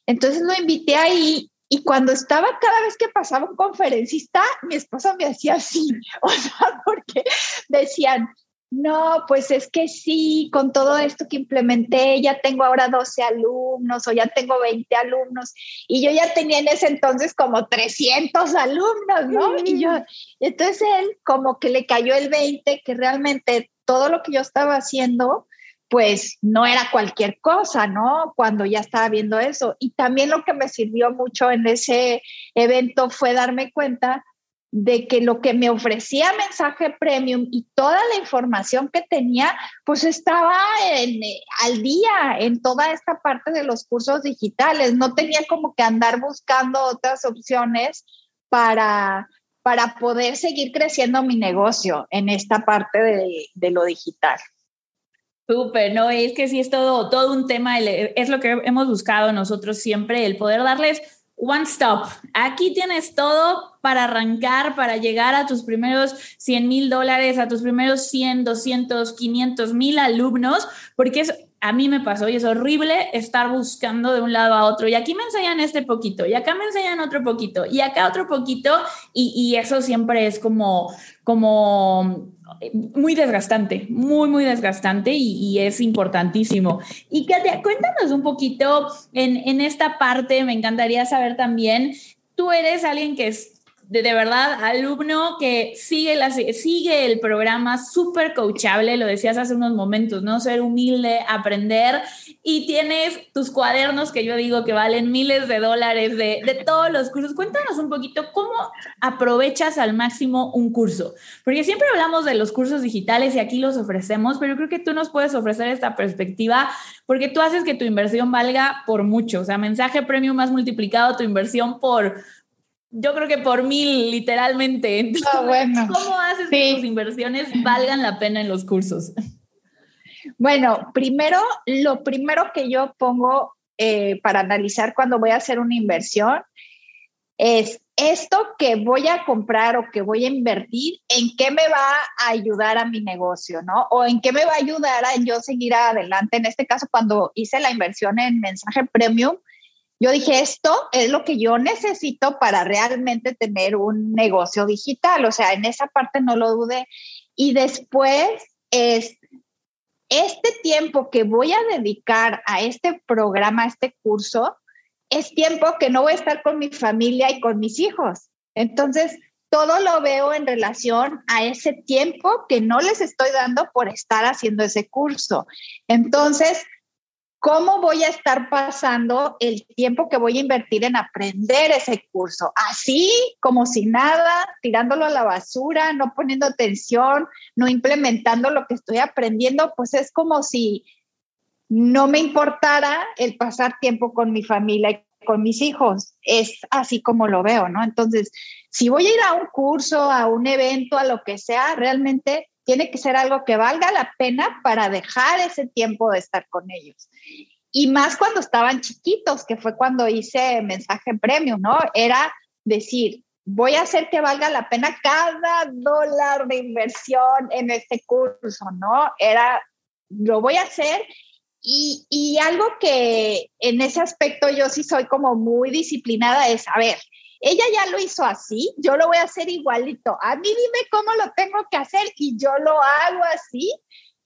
Entonces lo invité ahí y cuando estaba cada vez que pasaba un conferencista, mi esposo me hacía así, o sea, porque decían, no, pues es que sí, con todo esto que implementé, ya tengo ahora 12 alumnos o ya tengo 20 alumnos y yo ya tenía en ese entonces como 300 alumnos, ¿no? Y yo, entonces él como que le cayó el 20, que realmente todo lo que yo estaba haciendo, pues no era cualquier cosa, ¿no? Cuando ya estaba viendo eso. Y también lo que me sirvió mucho en ese evento fue darme cuenta de que lo que me ofrecía mensaje premium y toda la información que tenía, pues estaba al día en toda esta parte de los cursos digitales. No tenía como que andar buscando otras opciones para, para poder seguir creciendo mi negocio en esta parte de, lo digital. Súper, no, es que sí es todo, todo un tema, es lo que hemos buscado nosotros siempre, el poder darles one stop. Aquí tienes todo para arrancar, para llegar a tus primeros 100 mil dólares, a tus primeros 100, 200, 500 mil alumnos, porque es a mí me pasó y es horrible estar buscando de un lado a otro. Y aquí me enseñan este poquito, y acá me enseñan otro poquito, y acá otro poquito, y, eso siempre es como, como muy desgastante, muy, muy desgastante y, es importantísimo. Y Katia, cuéntanos un poquito en, en esta parte, me encantaría saber también, tú eres alguien que es de, verdad, alumno que sigue, la, sigue el programa súper coachable, lo decías hace unos momentos, ¿no? Ser humilde, aprender y tienes tus cuadernos que yo digo que valen miles de dólares de, de todos los cursos. Cuéntanos un poquito cómo aprovechas al máximo un curso, porque siempre hablamos de los cursos digitales y aquí los ofrecemos, pero creo que tú nos puedes ofrecer esta perspectiva porque tú haces que tu inversión valga por mucho, o sea, mensaje premium más multiplicado tu inversión por yo creo que por mil, literalmente. Ah, bueno. ¿Cómo haces que tus inversiones valgan la pena en los cursos? Bueno, primero, lo primero que yo pongo eh, para analizar cuando voy a hacer una inversión es esto que voy a comprar o que voy a invertir, ¿en qué me va a ayudar a mi negocio, no? O en qué me va a ayudar a yo seguir adelante. En este caso, cuando hice la inversión en mensaje premium, yo dije, esto es lo que yo necesito para realmente tener un negocio digital. O sea, en esa parte no lo dude. Y después es este tiempo que voy a dedicar a este programa, a este curso, es tiempo que no voy a estar con mi familia y con mis hijos. Entonces, todo lo veo en relación a ese tiempo que no les estoy dando por estar haciendo ese curso. Entonces, ¿Cómo voy a estar pasando el tiempo que voy a invertir en aprender ese curso? Así como si nada, tirándolo a la basura, no poniendo atención, no implementando lo que estoy aprendiendo, pues es como si no me importara el pasar tiempo con mi familia y con mis hijos. Es así como lo veo, ¿no? Entonces, si voy a ir a un curso, a un evento, a lo que sea, realmente tiene que ser algo que valga la pena para dejar ese tiempo de estar con ellos. Y más cuando estaban chiquitos, que fue cuando hice mensaje premium, ¿no? Era decir, voy a hacer que valga la pena cada dólar de inversión en este curso, ¿no? Era, lo voy a hacer. Y, y algo que en ese aspecto yo sí soy como muy disciplinada es, a ver, ella ya lo hizo así, yo lo voy a hacer igualito. A mí dime cómo lo tengo que hacer y yo lo hago así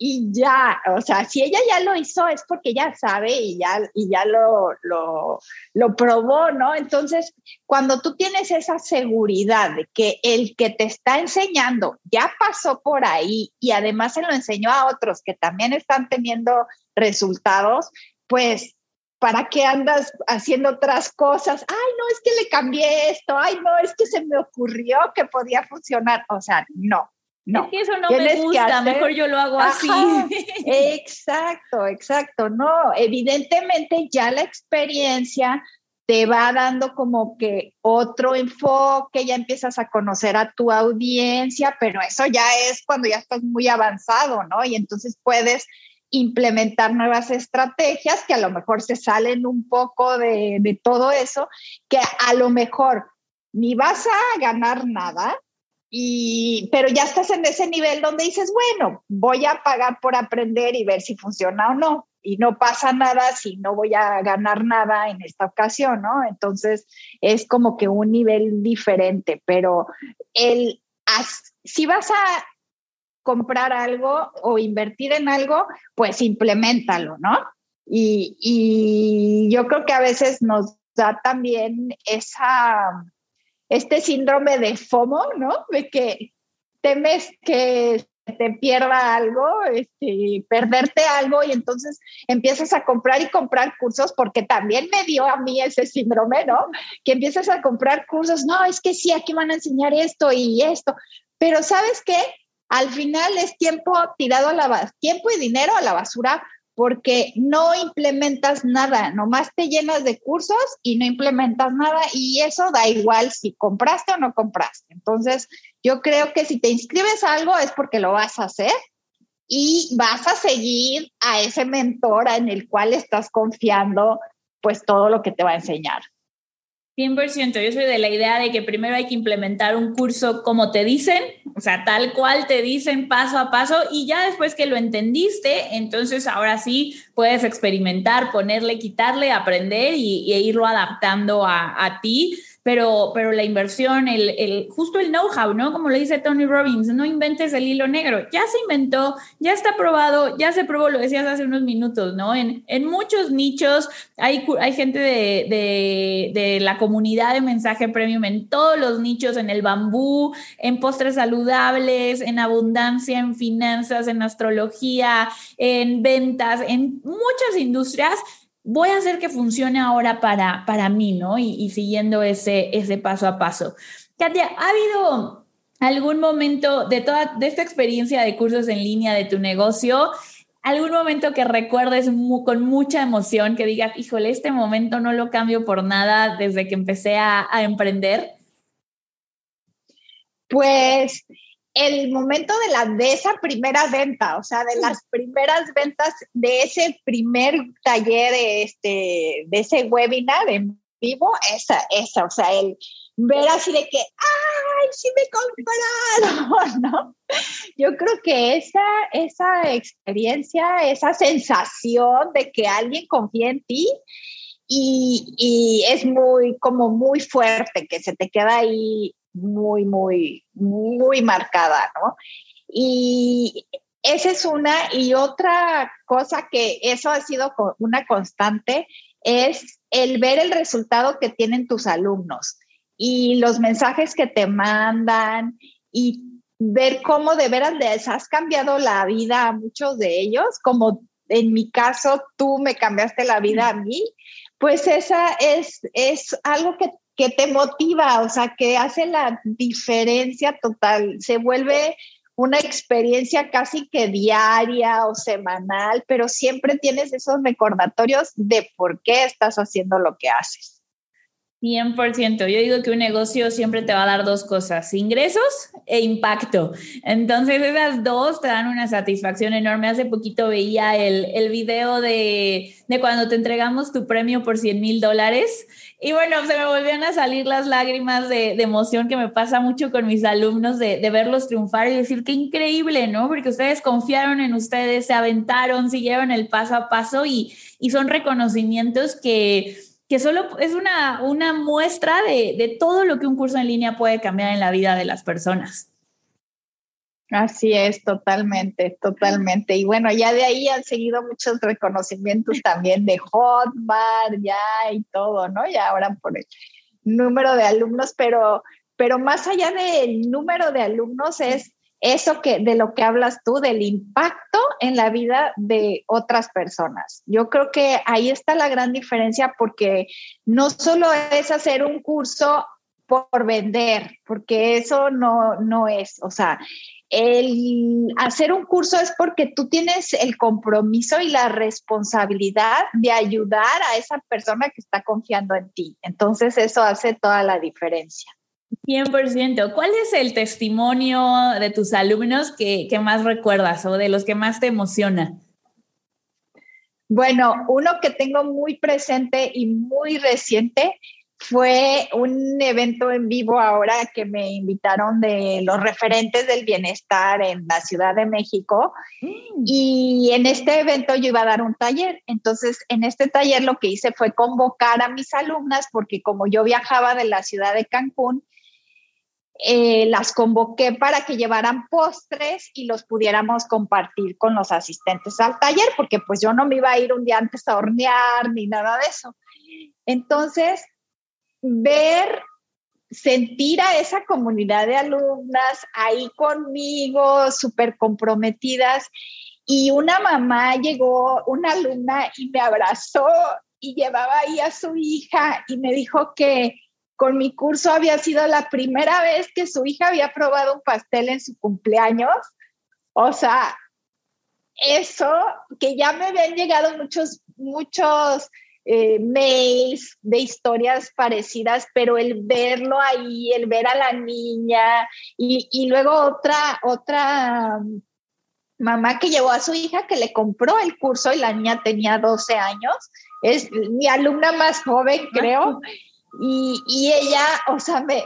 y ya, o sea, si ella ya lo hizo es porque ya sabe y ya, y ya lo, lo, lo probó, ¿no? Entonces, cuando tú tienes esa seguridad de que el que te está enseñando ya pasó por ahí y además se lo enseñó a otros que también están teniendo resultados, pues ¿para qué andas haciendo otras cosas? Ay, no, es que le cambié esto, ay, no, es que se me ocurrió que podía funcionar. O sea, no, no. Es que eso no me gusta, mejor yo lo hago así. Exacto, exacto. No, evidentemente ya la experiencia te va dando como que otro enfoque, ya empiezas a conocer a tu audiencia, pero eso ya es cuando ya estás muy avanzado, ¿no? Y entonces puedes implementar nuevas estrategias que a lo mejor se salen un poco de, todo eso, que a lo mejor ni vas a ganar nada, y, pero ya estás en ese nivel donde dices, bueno, voy a pagar por aprender y ver si funciona o no. Y no pasa nada si no voy a ganar nada en esta ocasión, ¿no? Entonces es como que un nivel diferente, pero el, si vas a comprar algo o invertir en algo, pues implementalo, ¿no? Y, y yo creo que a veces nos da también esa, este síndrome de FOMO, ¿no? De que temes que te pierda algo, este, perderte algo y entonces empiezas a comprar y comprar cursos porque también me dio a mí ese síndrome, ¿no? Que empiezas a comprar cursos, no, es que sí, aquí van a enseñar esto y esto, pero ¿sabes qué? Al final es tiempo tirado a la tiempo y dinero a la basura porque no implementas nada, nomás te llenas de cursos y no implementas nada y eso da igual si compraste o no compraste. Entonces, yo creo que si te inscribes a algo es porque lo vas a hacer y vas a seguir a ese mentor en el cual estás confiando pues todo lo que te va a enseñar. 100%, yo soy de la idea de que primero hay que implementar un curso como te dicen, o sea, tal cual te dicen paso a paso y ya después que lo entendiste, entonces ahora sí puedes experimentar, ponerle, quitarle, aprender y, irlo adaptando a ti pero, pero la inversión, el, el, justo el know-how, ¿no? Como le dice Tony Robbins, no inventes el hilo negro, ya se inventó, ya está probado, ya se probó, lo decías hace unos minutos, ¿no? En, en muchos nichos hay, hay gente de, de, de la comunidad de mensaje premium en todos los nichos, en el bambú, en postres saludables, en abundancia, en finanzas, en astrología, en ventas, en muchas industrias voy a hacer que funcione ahora para, para mí, ¿no? Y, siguiendo ese, ese paso a paso. Katia, ¿ha habido algún momento de toda de esta experiencia de cursos en línea de tu negocio, algún momento que recuerdes con mucha emoción, que digas, híjole, este momento no lo cambio por nada desde que empecé a, a emprender? Pues el momento de la de esa primera venta, o sea, de las primeras ventas de ese primer taller, este, de ese webinar en vivo, esa, esa, o sea, el ver así de que, ¡ay, sí me compraron! ¿no? Yo creo que esa, esa experiencia, esa sensación de que alguien confía en ti, y, y, es muy, como muy fuerte, que se te queda ahí muy, muy, muy marcada, ¿no? Y esa es una. Y otra cosa que eso ha sido una constante es el ver el resultado que tienen tus alumnos y los mensajes que te mandan y ver cómo de veras les has cambiado la vida a muchos de ellos, como en mi caso tú me cambiaste la vida a mí, pues esa es, es algo que que te motiva, o sea, que hace la diferencia total. Se vuelve una experiencia casi que diaria o semanal, pero siempre tienes esos recordatorios de por qué estás haciendo lo que haces. 100%. Yo digo que un negocio siempre te va a dar dos cosas, ingresos e impacto. Entonces esas dos te dan una satisfacción enorme. Hace poquito veía el, el video de, de, cuando te entregamos tu premio por 100 mil dólares. Y bueno, se me volvían a salir las lágrimas de, de emoción que me pasa mucho con mis alumnos de, de, verlos triunfar y decir qué increíble, ¿no? Porque ustedes confiaron en ustedes, se aventaron, siguieron el paso a paso y, y son reconocimientos que que solo es una, una muestra de, de, todo lo que un curso en línea puede cambiar en la vida de las personas. Así es, totalmente, totalmente. Y bueno, ya de ahí han seguido muchos reconocimientos también de Hotmart, ya y todo, ¿no? Ya ahora por el número de alumnos, pero, pero más allá del número de alumnos es eso que de lo que hablas tú, del impacto en la vida de otras personas. Yo creo que ahí está la gran diferencia porque no solo es hacer un curso por vender, porque eso no, no es, o sea, el hacer un curso es porque tú tienes el compromiso y la responsabilidad de ayudar a esa persona que está confiando en ti. Entonces eso hace toda la diferencia. 100%. ¿Cuál es el testimonio de tus alumnos que, más recuerdas o de los que más te emociona? Bueno, uno que tengo muy presente y muy reciente fue un evento en vivo ahora que me invitaron de los referentes del bienestar en la Ciudad de México. Mm. Y en este evento yo iba a dar un taller. Entonces, en este taller lo que hice fue convocar a mis alumnas porque como yo viajaba de la ciudad de Cancún, eh, las convoqué para que llevaran postres y los pudiéramos compartir con los asistentes al taller, porque pues yo no me iba a ir un día antes a hornear ni nada de eso. Entonces, ver, sentir a esa comunidad de alumnas ahí conmigo, súper comprometidas, y una mamá llegó, una alumna, y me abrazó y llevaba ahí a su hija y me dijo que con mi curso había sido la primera vez que su hija había probado un pastel en su cumpleaños. O sea, eso, que ya me habían llegado muchos, muchos eh, mails de historias parecidas, pero el verlo ahí, el ver a la niña y, y luego otra, otra mamá que llevó a su hija que le compró el curso y la niña tenía 12 años, es mi alumna más joven, creo. Y, ella, o sea, me,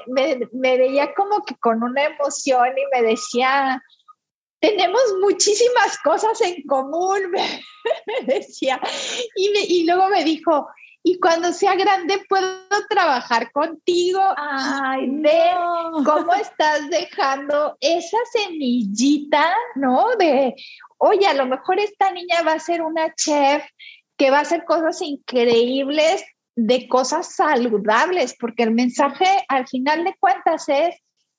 veía como que con una emoción y me decía, tenemos muchísimas cosas en común, me, decía. Y, y luego me dijo, y cuando sea grande puedo trabajar contigo. Ay, ve cómo estás dejando esa semillita, ¿no? De, oye, a lo mejor esta niña va a ser una chef que va a hacer cosas increíbles de cosas saludables, porque el mensaje al final de cuentas es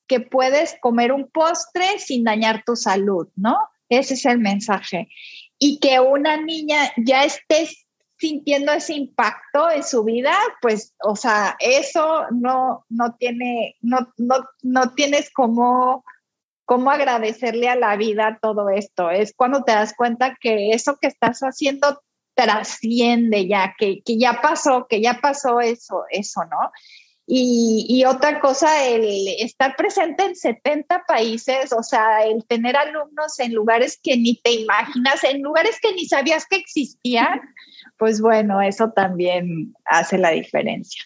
que puedes comer un postre sin dañar tu salud, ¿no? Ese es el mensaje. Y que una niña ya esté sintiendo ese impacto en su vida, pues, o sea, eso no, no tiene, no, no, no tienes como cómo agradecerle a la vida todo esto. Es cuando te das cuenta que eso que estás haciendo trasciende ya, que, que ya pasó, que ya pasó eso, eso, ¿no? Y, otra cosa, el estar presente en 70 países, o sea, el tener alumnos en lugares que ni te imaginas, en lugares que ni sabías que existían, pues bueno, eso también hace la diferencia.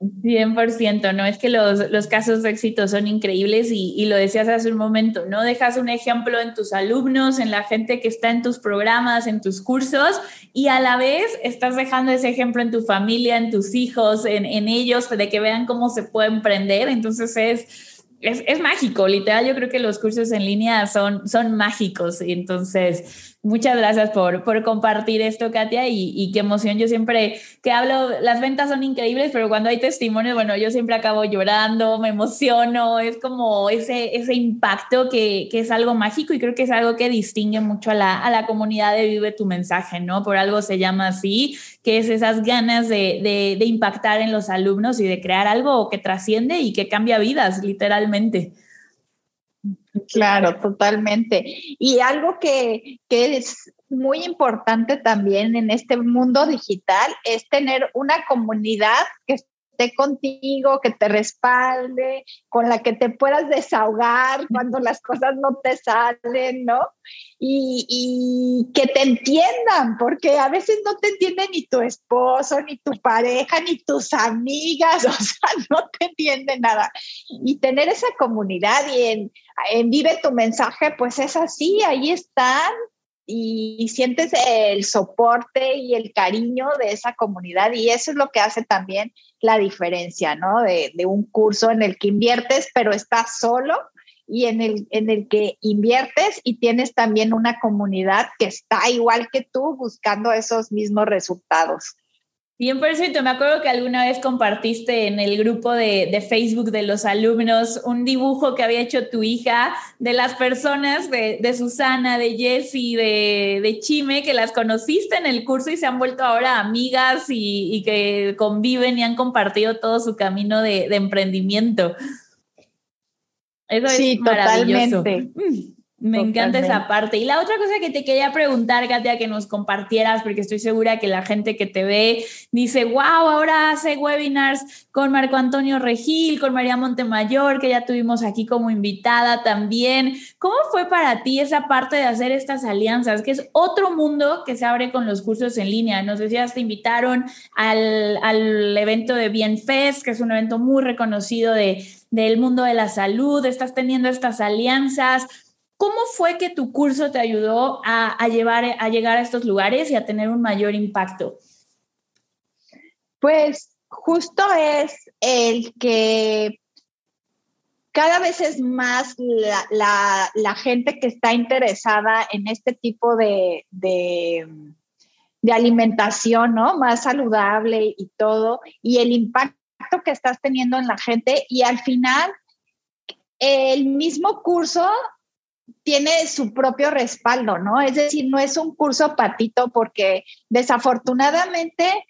100%, ¿no? Es que los, los, casos de éxito son increíbles y, y, lo decías hace un momento, ¿no? Dejas un ejemplo en tus alumnos, en la gente que está en tus programas, en tus cursos y a la vez estás dejando ese ejemplo en tu familia, en tus hijos, en, en ellos, de que vean cómo se puede emprender. Entonces es, es, es, mágico, literal, yo creo que los cursos en línea son, son mágicos. Entonces Muchas gracias por, por compartir esto, Katia, y, qué emoción. Yo siempre que hablo, las ventas son increíbles, pero cuando hay testimonios, bueno, yo siempre acabo llorando, me emociono, es como ese, ese impacto que, que es algo mágico y creo que es algo que distingue mucho a la, a la comunidad de Vive tu mensaje, ¿no? Por algo se llama así, que es esas ganas de, de impactar en los alumnos y de crear algo que trasciende y que cambia vidas, literalmente. Claro, totalmente. Y algo que, que es muy importante también en este mundo digital es tener una comunidad que esté contigo, que te respalde, con la que te puedas desahogar cuando las cosas no te salen, ¿no? Y, y, que te entiendan, porque a veces no te entiende ni tu esposo, ni tu pareja, ni tus amigas, o sea, no te entiende nada. Y tener esa comunidad y en, en Vive tu mensaje, pues es así, ahí están y sientes el soporte y el cariño de esa comunidad y eso es lo que hace también la diferencia, ¿no? De, un curso en el que inviertes, pero estás solo y en el, en el que inviertes y tienes también una comunidad que está igual que tú buscando esos mismos resultados. 100%, me acuerdo que alguna vez compartiste en el grupo de, de, Facebook de los alumnos un dibujo que había hecho tu hija de las personas de, de Susana, de Jessie, de, de, Chime, que las conociste en el curso y se han vuelto ahora amigas y, y que conviven y han compartido todo su camino de, emprendimiento. Eso sí, es maravilloso. Totalmente. Mm. Me encanta esa parte. Y la otra cosa que te quería preguntar, Katia, que nos compartieras, porque estoy segura que la gente que te ve dice, wow, ahora hace webinars con Marco Antonio Regil, con María Montemayor, que ya tuvimos aquí como invitada también. ¿Cómo fue para ti esa parte de hacer estas alianzas? Que es otro mundo que se abre con los cursos en línea. Nos decías, te invitaron al, al evento de Bienfest, que es un evento muy reconocido de, del mundo de la salud. Estás teniendo estas alianzas ¿Cómo fue que tu curso te ayudó a, llevar, a llegar a estos lugares y a tener un mayor impacto? Pues justo es el que cada vez es más la, gente que está interesada en este tipo de, de, alimentación, ¿no? Más saludable y todo, y el impacto que estás teniendo en la gente y al final el mismo curso tiene su propio respaldo, ¿no? Es decir, no es un curso patito porque desafortunadamente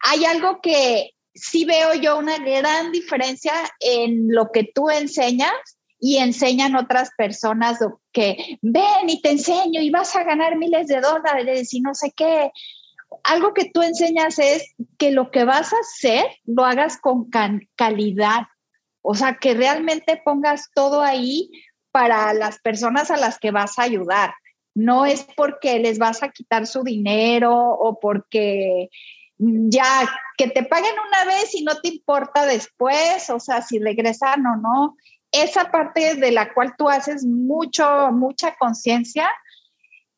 hay algo que sí veo yo una gran diferencia en lo que tú enseñas y enseñan otras personas que ven y te enseño y vas a ganar miles de dólares y no sé qué. Algo que tú enseñas es que lo que vas a hacer lo hagas con calidad, o sea, que realmente pongas todo ahí para las personas a las que vas a ayudar. No es porque les vas a quitar su dinero o porque ya que te paguen una vez y no te importa después, o sea, si regresan o no. Esa parte de la cual tú haces mucho, mucha conciencia,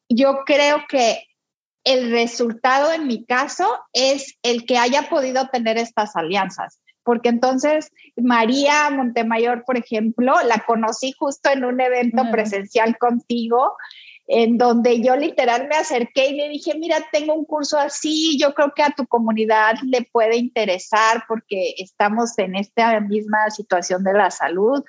yo creo que el resultado en mi caso es el que haya podido tener estas alianzas. Porque entonces María Montemayor, por ejemplo, la conocí justo en un evento presencial contigo, en donde yo literal me acerqué y le dije, mira, tengo un curso así, yo creo que a tu comunidad le puede interesar porque estamos en esta misma situación de la salud.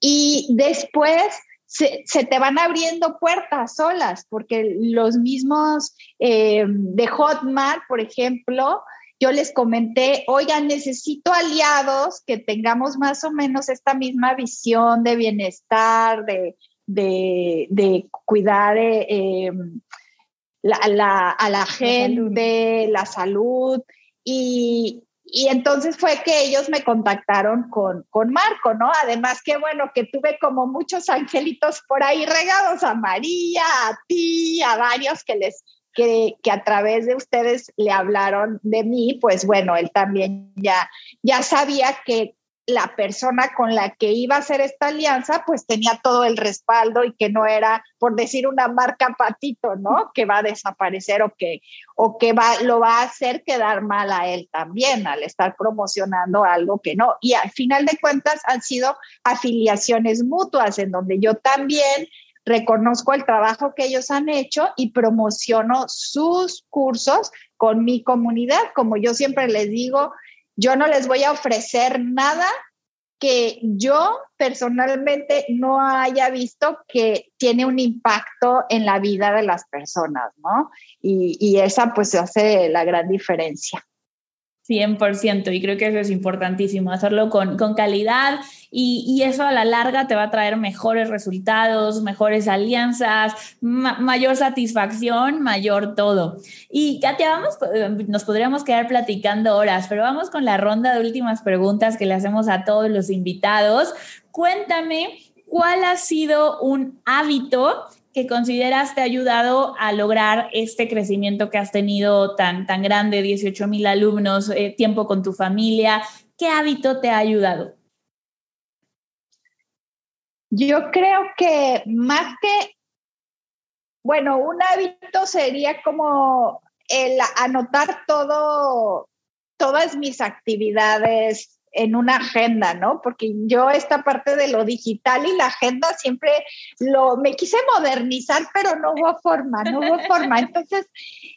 Y después se, te van abriendo puertas solas, porque los mismos eh, de Hotmart, por ejemplo, yo les comenté, oigan, necesito aliados que tengamos más o menos esta misma visión de bienestar, de, de, cuidar eh, a la gente, la salud. Y, y entonces fue que ellos me contactaron con, con Marco, ¿no? Además que bueno, que tuve como muchos angelitos por ahí regados, a María, a ti, a varios que les, que, que, a través de ustedes le hablaron de mí, pues bueno, él también ya, ya sabía que la persona con la que iba a hacer esta alianza, pues tenía todo el respaldo y que no era, por decir una marca patito, ¿no? Que va a desaparecer o que, o que va, lo va a hacer quedar mal a él también al estar promocionando algo que no. Y al final de cuentas han sido afiliaciones mutuas en donde yo también reconozco el trabajo que ellos han hecho y promociono sus cursos con mi comunidad. Como yo siempre les digo, yo no les voy a ofrecer nada que yo personalmente no haya visto que tiene un impacto en la vida de las personas, ¿no? Y, y esa pues hace la gran diferencia. 100%, y creo que eso es importantísimo, hacerlo con, con calidad y, eso a la larga te va a traer mejores resultados, mejores alianzas, mayor satisfacción, mayor todo. Y Katia, vamos, eh, nos podríamos quedar platicando horas, pero vamos con la ronda de últimas preguntas que le hacemos a todos los invitados. Cuéntame, ¿cuál ha sido un hábito que consideras te ha ayudado a lograr este crecimiento que has tenido tan, tan grande, 18 mil alumnos, eh, tiempo con tu familia? ¿Qué hábito te ha ayudado? Yo creo que más que, bueno, un hábito sería como el anotar todo, todas mis actividades en una agenda, ¿no? Porque yo esta parte de lo digital y la agenda siempre lo me quise modernizar, pero no hubo forma, no hubo forma. Entonces,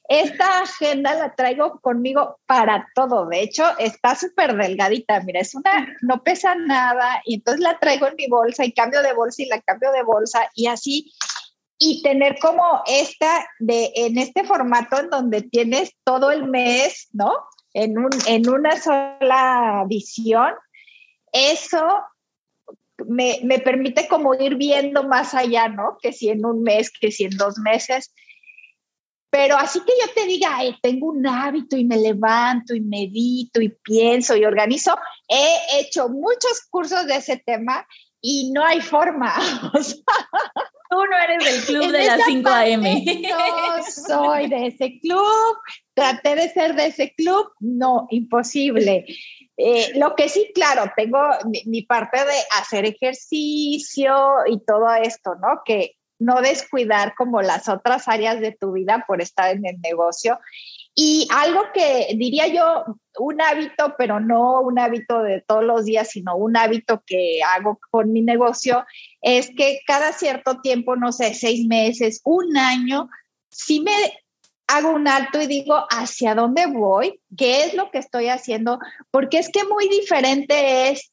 esta agenda la traigo conmigo para todo. De hecho, está súper delgadita, mira, es una, no pesa nada y entonces la traigo en mi bolsa y cambio de bolsa y la cambio de bolsa y así y tener como esta de en este formato en donde tienes todo el mes, ¿no? En, un, en una sola visión, eso me, me, permite como ir viendo más allá, ¿no? Que si en un mes, que si en dos meses. Pero así que yo te diga, tengo un hábito y me levanto y medito y pienso y organizo, he hecho muchos cursos de ese tema y no hay forma. Tú no eres del club de las 5 a.m. No soy de ese club. Traté de ser de ese club. No, imposible. Eh, lo que sí, claro, tengo mi, parte de hacer ejercicio y todo esto, ¿no? Que no descuidar como las otras áreas de tu vida por estar en el negocio. Y algo que diría yo, un hábito, pero no un hábito de todos los días, sino un hábito que hago con mi negocio, es que cada cierto tiempo, no sé, seis meses, un año, sí me hago un alto y digo, ¿hacia dónde voy? ¿Qué es lo que estoy haciendo? Porque es que muy diferente es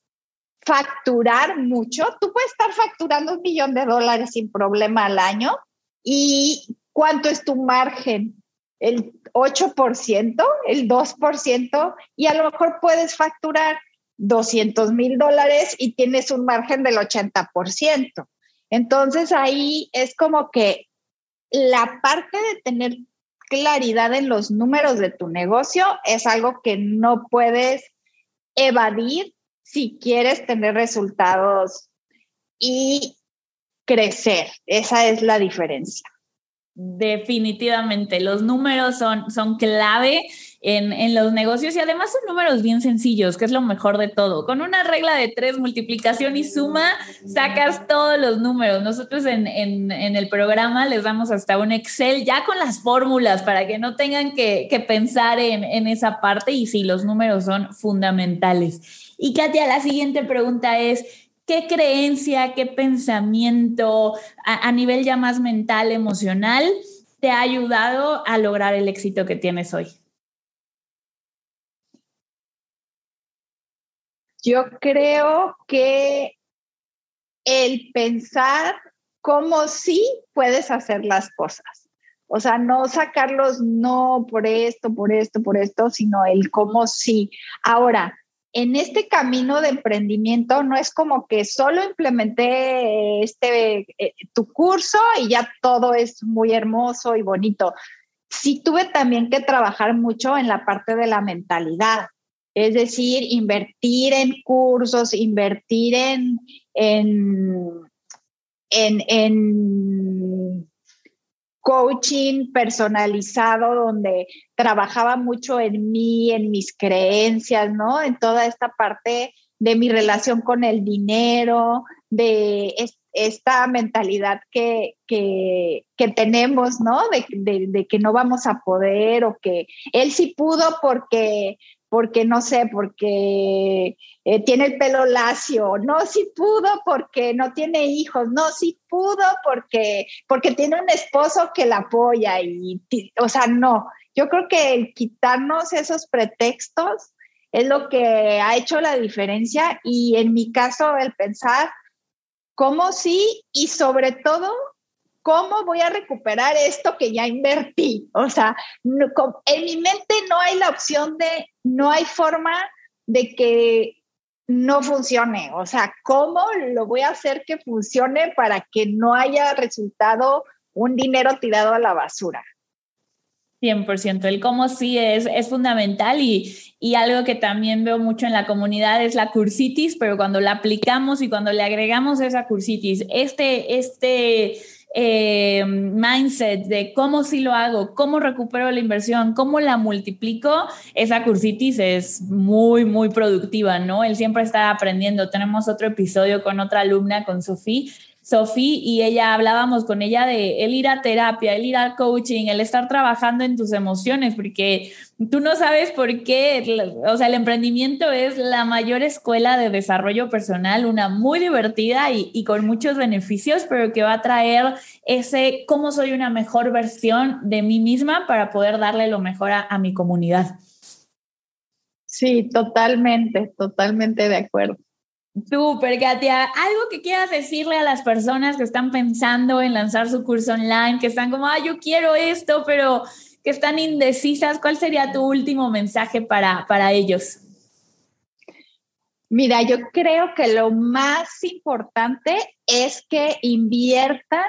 facturar mucho. Tú puedes estar facturando un millón de dólares sin problema al año. ¿Y cuánto es tu margen? El 8%, el 2%, y a lo mejor puedes facturar 200 mil dólares y tienes un margen del 80%. Entonces ahí es como que la parte de tener claridad en los números de tu negocio es algo que no puedes evadir si quieres tener resultados y crecer. Esa es la diferencia. Definitivamente, los números son, son clave en, en, los negocios y además son números bien sencillos, que es lo mejor de todo. Con una regla de tres, multiplicación y suma, sacas todos los números. Nosotros en, en, el programa les damos hasta un Excel ya con las fórmulas para que no tengan que, que pensar en, en esa parte y sí, los números son fundamentales. Y Katia, la siguiente pregunta es, ¿qué creencia, qué pensamiento a, nivel ya más mental, emocional, te ha ayudado a lograr el éxito que tienes hoy? Yo creo que el pensar cómo sí puedes hacer las cosas. O sea, no sacarlos no por esto, por esto, por esto, sino el cómo sí. Ahora, en este camino de emprendimiento no es como que solo implementé este eh, tu curso y ya todo es muy hermoso y bonito. Sí tuve también que trabajar mucho en la parte de la mentalidad, es decir, invertir en cursos, invertir en, en, en coaching personalizado donde trabajaba mucho en mí, en mis creencias, ¿no? En toda esta parte de mi relación con el dinero, de esta mentalidad que, que, tenemos, ¿no? De, de, que no vamos a poder o que él sí pudo porque porque no sé, porque eh, tiene el pelo lacio, no, si pudo porque no tiene hijos, no, si pudo porque, porque tiene un esposo que la apoya y, o sea, no, yo creo que el quitarnos esos pretextos es lo que ha hecho la diferencia y en mi caso el pensar cómo sí y sobre todo ¿cómo voy a recuperar esto que ya invertí? O sea, en mi mente no hay la opción de, no hay forma de que no funcione. O sea, ¿cómo lo voy a hacer que funcione para que no haya resultado un dinero tirado a la basura? 100%, el cómo sí es, es fundamental y, y, algo que también veo mucho en la comunidad es la cursitis, pero cuando la aplicamos y cuando le agregamos esa cursitis, este, este eh, mindset de cómo sí lo hago, cómo recupero la inversión, cómo la multiplico, esa cursitis es muy, muy productiva, ¿no? Él siempre está aprendiendo. Tenemos otro episodio con otra alumna, con Sofía, Sofía, y ella hablábamos con ella de el ir a terapia, el ir al coaching, el estar trabajando en tus emociones, porque tú no sabes por qué, o sea, el emprendimiento es la mayor escuela de desarrollo personal, una muy divertida y, con muchos beneficios, pero que va a traer ese cómo soy una mejor versión de mí misma para poder darle lo mejor a mi comunidad. Sí, totalmente, totalmente de acuerdo. Súper, Katia. ¿Algo que quieras decirle a las personas que están pensando en lanzar su curso online, que están como, ah, yo quiero esto, pero que están indecisas? ¿Cuál sería tu último mensaje para, para ellos? Mira, yo creo que lo más importante es que inviertan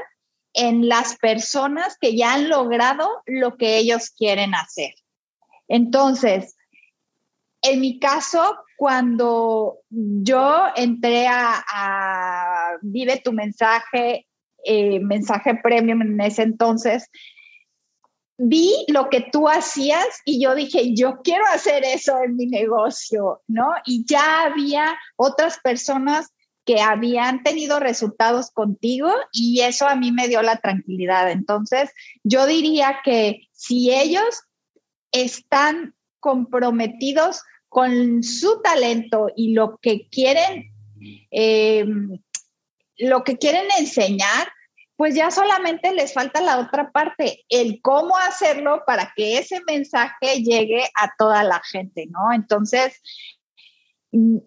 en las personas que ya han logrado lo que ellos quieren hacer. Entonces, en mi caso, cuando yo entré a, Vive tu mensaje, eh, mensaje premium en ese entonces, vi lo que tú hacías y yo dije, yo quiero hacer eso en mi negocio, ¿no? Y ya había otras personas que habían tenido resultados contigo y eso a mí me dio la tranquilidad. Entonces, yo diría que si ellos están comprometidos con su talento y lo que quieren, eh, lo que quieren enseñar, pues ya solamente les falta la otra parte, el cómo hacerlo para que ese mensaje llegue a toda la gente, ¿no? Entonces, mm,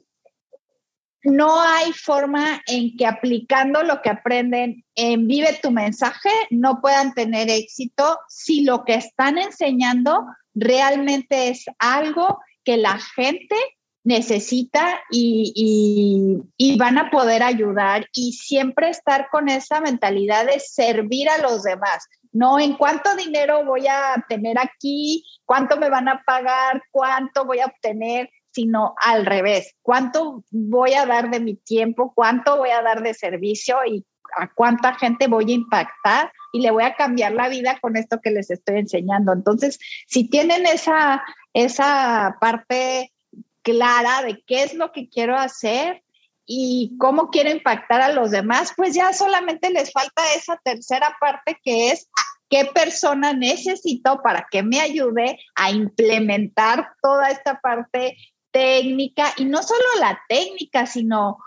no hay forma en que aplicando lo que aprenden en Vive tu mensaje no puedan tener éxito si lo que están enseñando realmente es algo que la gente necesita y, van a poder ayudar y siempre estar con esa mentalidad de servir a los demás. No en cuánto dinero voy a tener aquí, cuánto me van a pagar, cuánto voy a obtener, sino al revés, cuánto voy a dar de mi tiempo, cuánto voy a dar de servicio y a cuánta gente voy a impactar y le voy a cambiar la vida con esto que les estoy enseñando. Entonces, si tienen esa, esa parte clara de qué es lo que quiero hacer y cómo quiero impactar a los demás, pues ya solamente les falta esa tercera parte que es qué persona necesito para que me ayude a implementar toda esta parte técnica y no solo la técnica, sino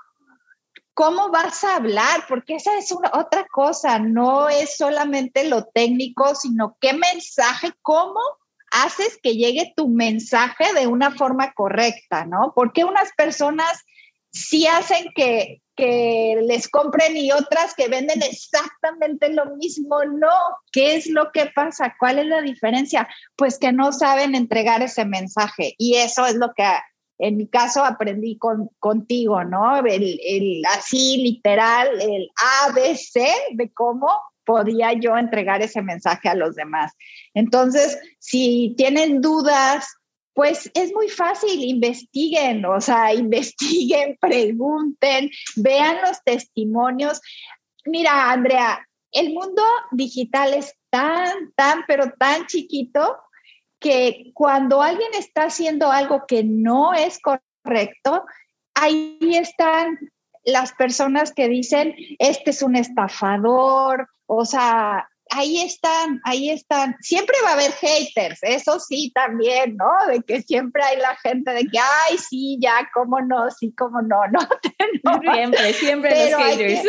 cómo vas a hablar, porque esa es otra cosa, no es solamente lo técnico, sino qué mensaje, cómo haces que llegue tu mensaje de una forma correcta, ¿no? Porque unas personas sí hacen que, que les compren y otras que venden exactamente lo mismo, no. ¿Qué es lo que pasa? ¿Cuál es la diferencia? Pues que no saben entregar ese mensaje y eso es lo que en mi caso aprendí con, contigo, ¿no? El, el, así literal, el ABC de cómo podía yo entregar ese mensaje a los demás. Entonces, si tienen dudas, pues es muy fácil, investiguen, o sea, investiguen, pregunten, vean los testimonios. Mira, Andrea, el mundo digital es tan, tan, pero tan chiquito que cuando alguien está haciendo algo que no es correcto, ahí están las personas que dicen, este es un estafador, o sea, ahí están, ahí están. Siempre va a haber haters, eso sí también, ¿no? De que siempre hay la gente de que, ay, sí, ya, cómo no, sí, cómo no, no. Siempre, siempre los haters.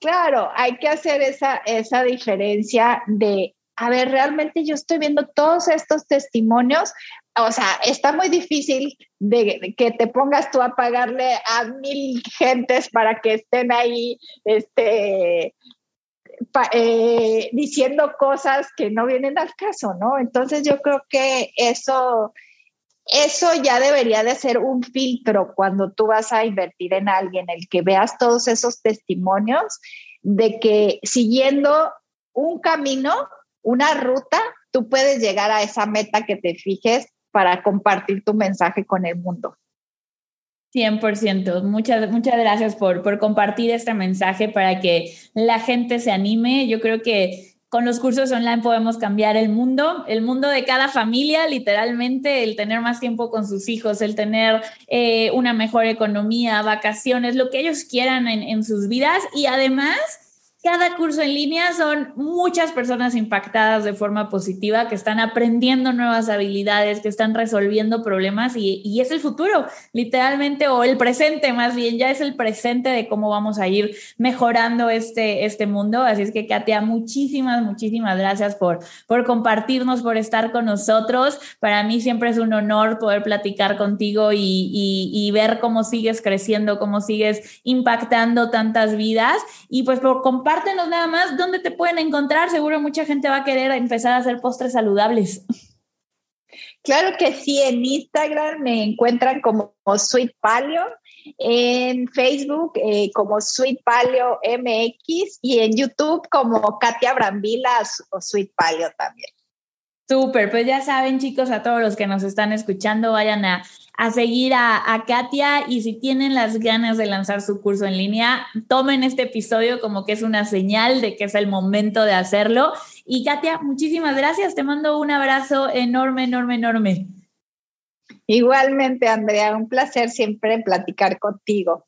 claro, hay que hacer esa, esa diferencia de a ver, realmente yo estoy viendo todos estos testimonios, o sea, está muy difícil de, que te pongas tú a pagarle a mil gentes para que estén ahí, este, eh, diciendo cosas que no vienen al caso, ¿no? Entonces yo creo que eso, eso ya debería de ser un filtro cuando tú vas a invertir en alguien, el que veas todos esos testimonios de que siguiendo un camino una ruta, tú puedes llegar a esa meta que te fijes para compartir tu mensaje con el mundo. 100%. Muchas, muchas gracias por, por compartir este mensaje para que la gente se anime. Yo creo que con los cursos online podemos cambiar el mundo, el mundo de cada familia, literalmente, el tener más tiempo con sus hijos, el tener eh, una mejor economía, vacaciones, lo que ellos quieran en, en sus vidas y además cada curso en línea son muchas personas impactadas de forma positiva que están aprendiendo nuevas habilidades, que están resolviendo problemas y, es el futuro, literalmente, o el presente más bien, ya es el presente de cómo vamos a ir mejorando este, este mundo. Así es que, Katia, muchísimas, muchísimas gracias por, por compartirnos, por estar con nosotros. Para mí siempre es un honor poder platicar contigo y, y ver cómo sigues creciendo, cómo sigues impactando tantas vidas y pues por compartir compártenos nada más dónde te pueden encontrar. Seguro mucha gente va a querer empezar a hacer postres saludables. Claro que sí, en Instagram me encuentran como Sweet Paleo, en Facebook eh, como Sweet Paleo MX y en YouTube como Katia Brambila o Sweet Paleo también. Súper, pues ya saben chicos, a todos los que nos están escuchando, vayan a, seguir a, Katia y si tienen las ganas de lanzar su curso en línea, tomen este episodio como que es una señal de que es el momento de hacerlo. Y Katia, muchísimas gracias, te mando un abrazo enorme, enorme, enorme. Igualmente, Andrea, un placer siempre platicar contigo.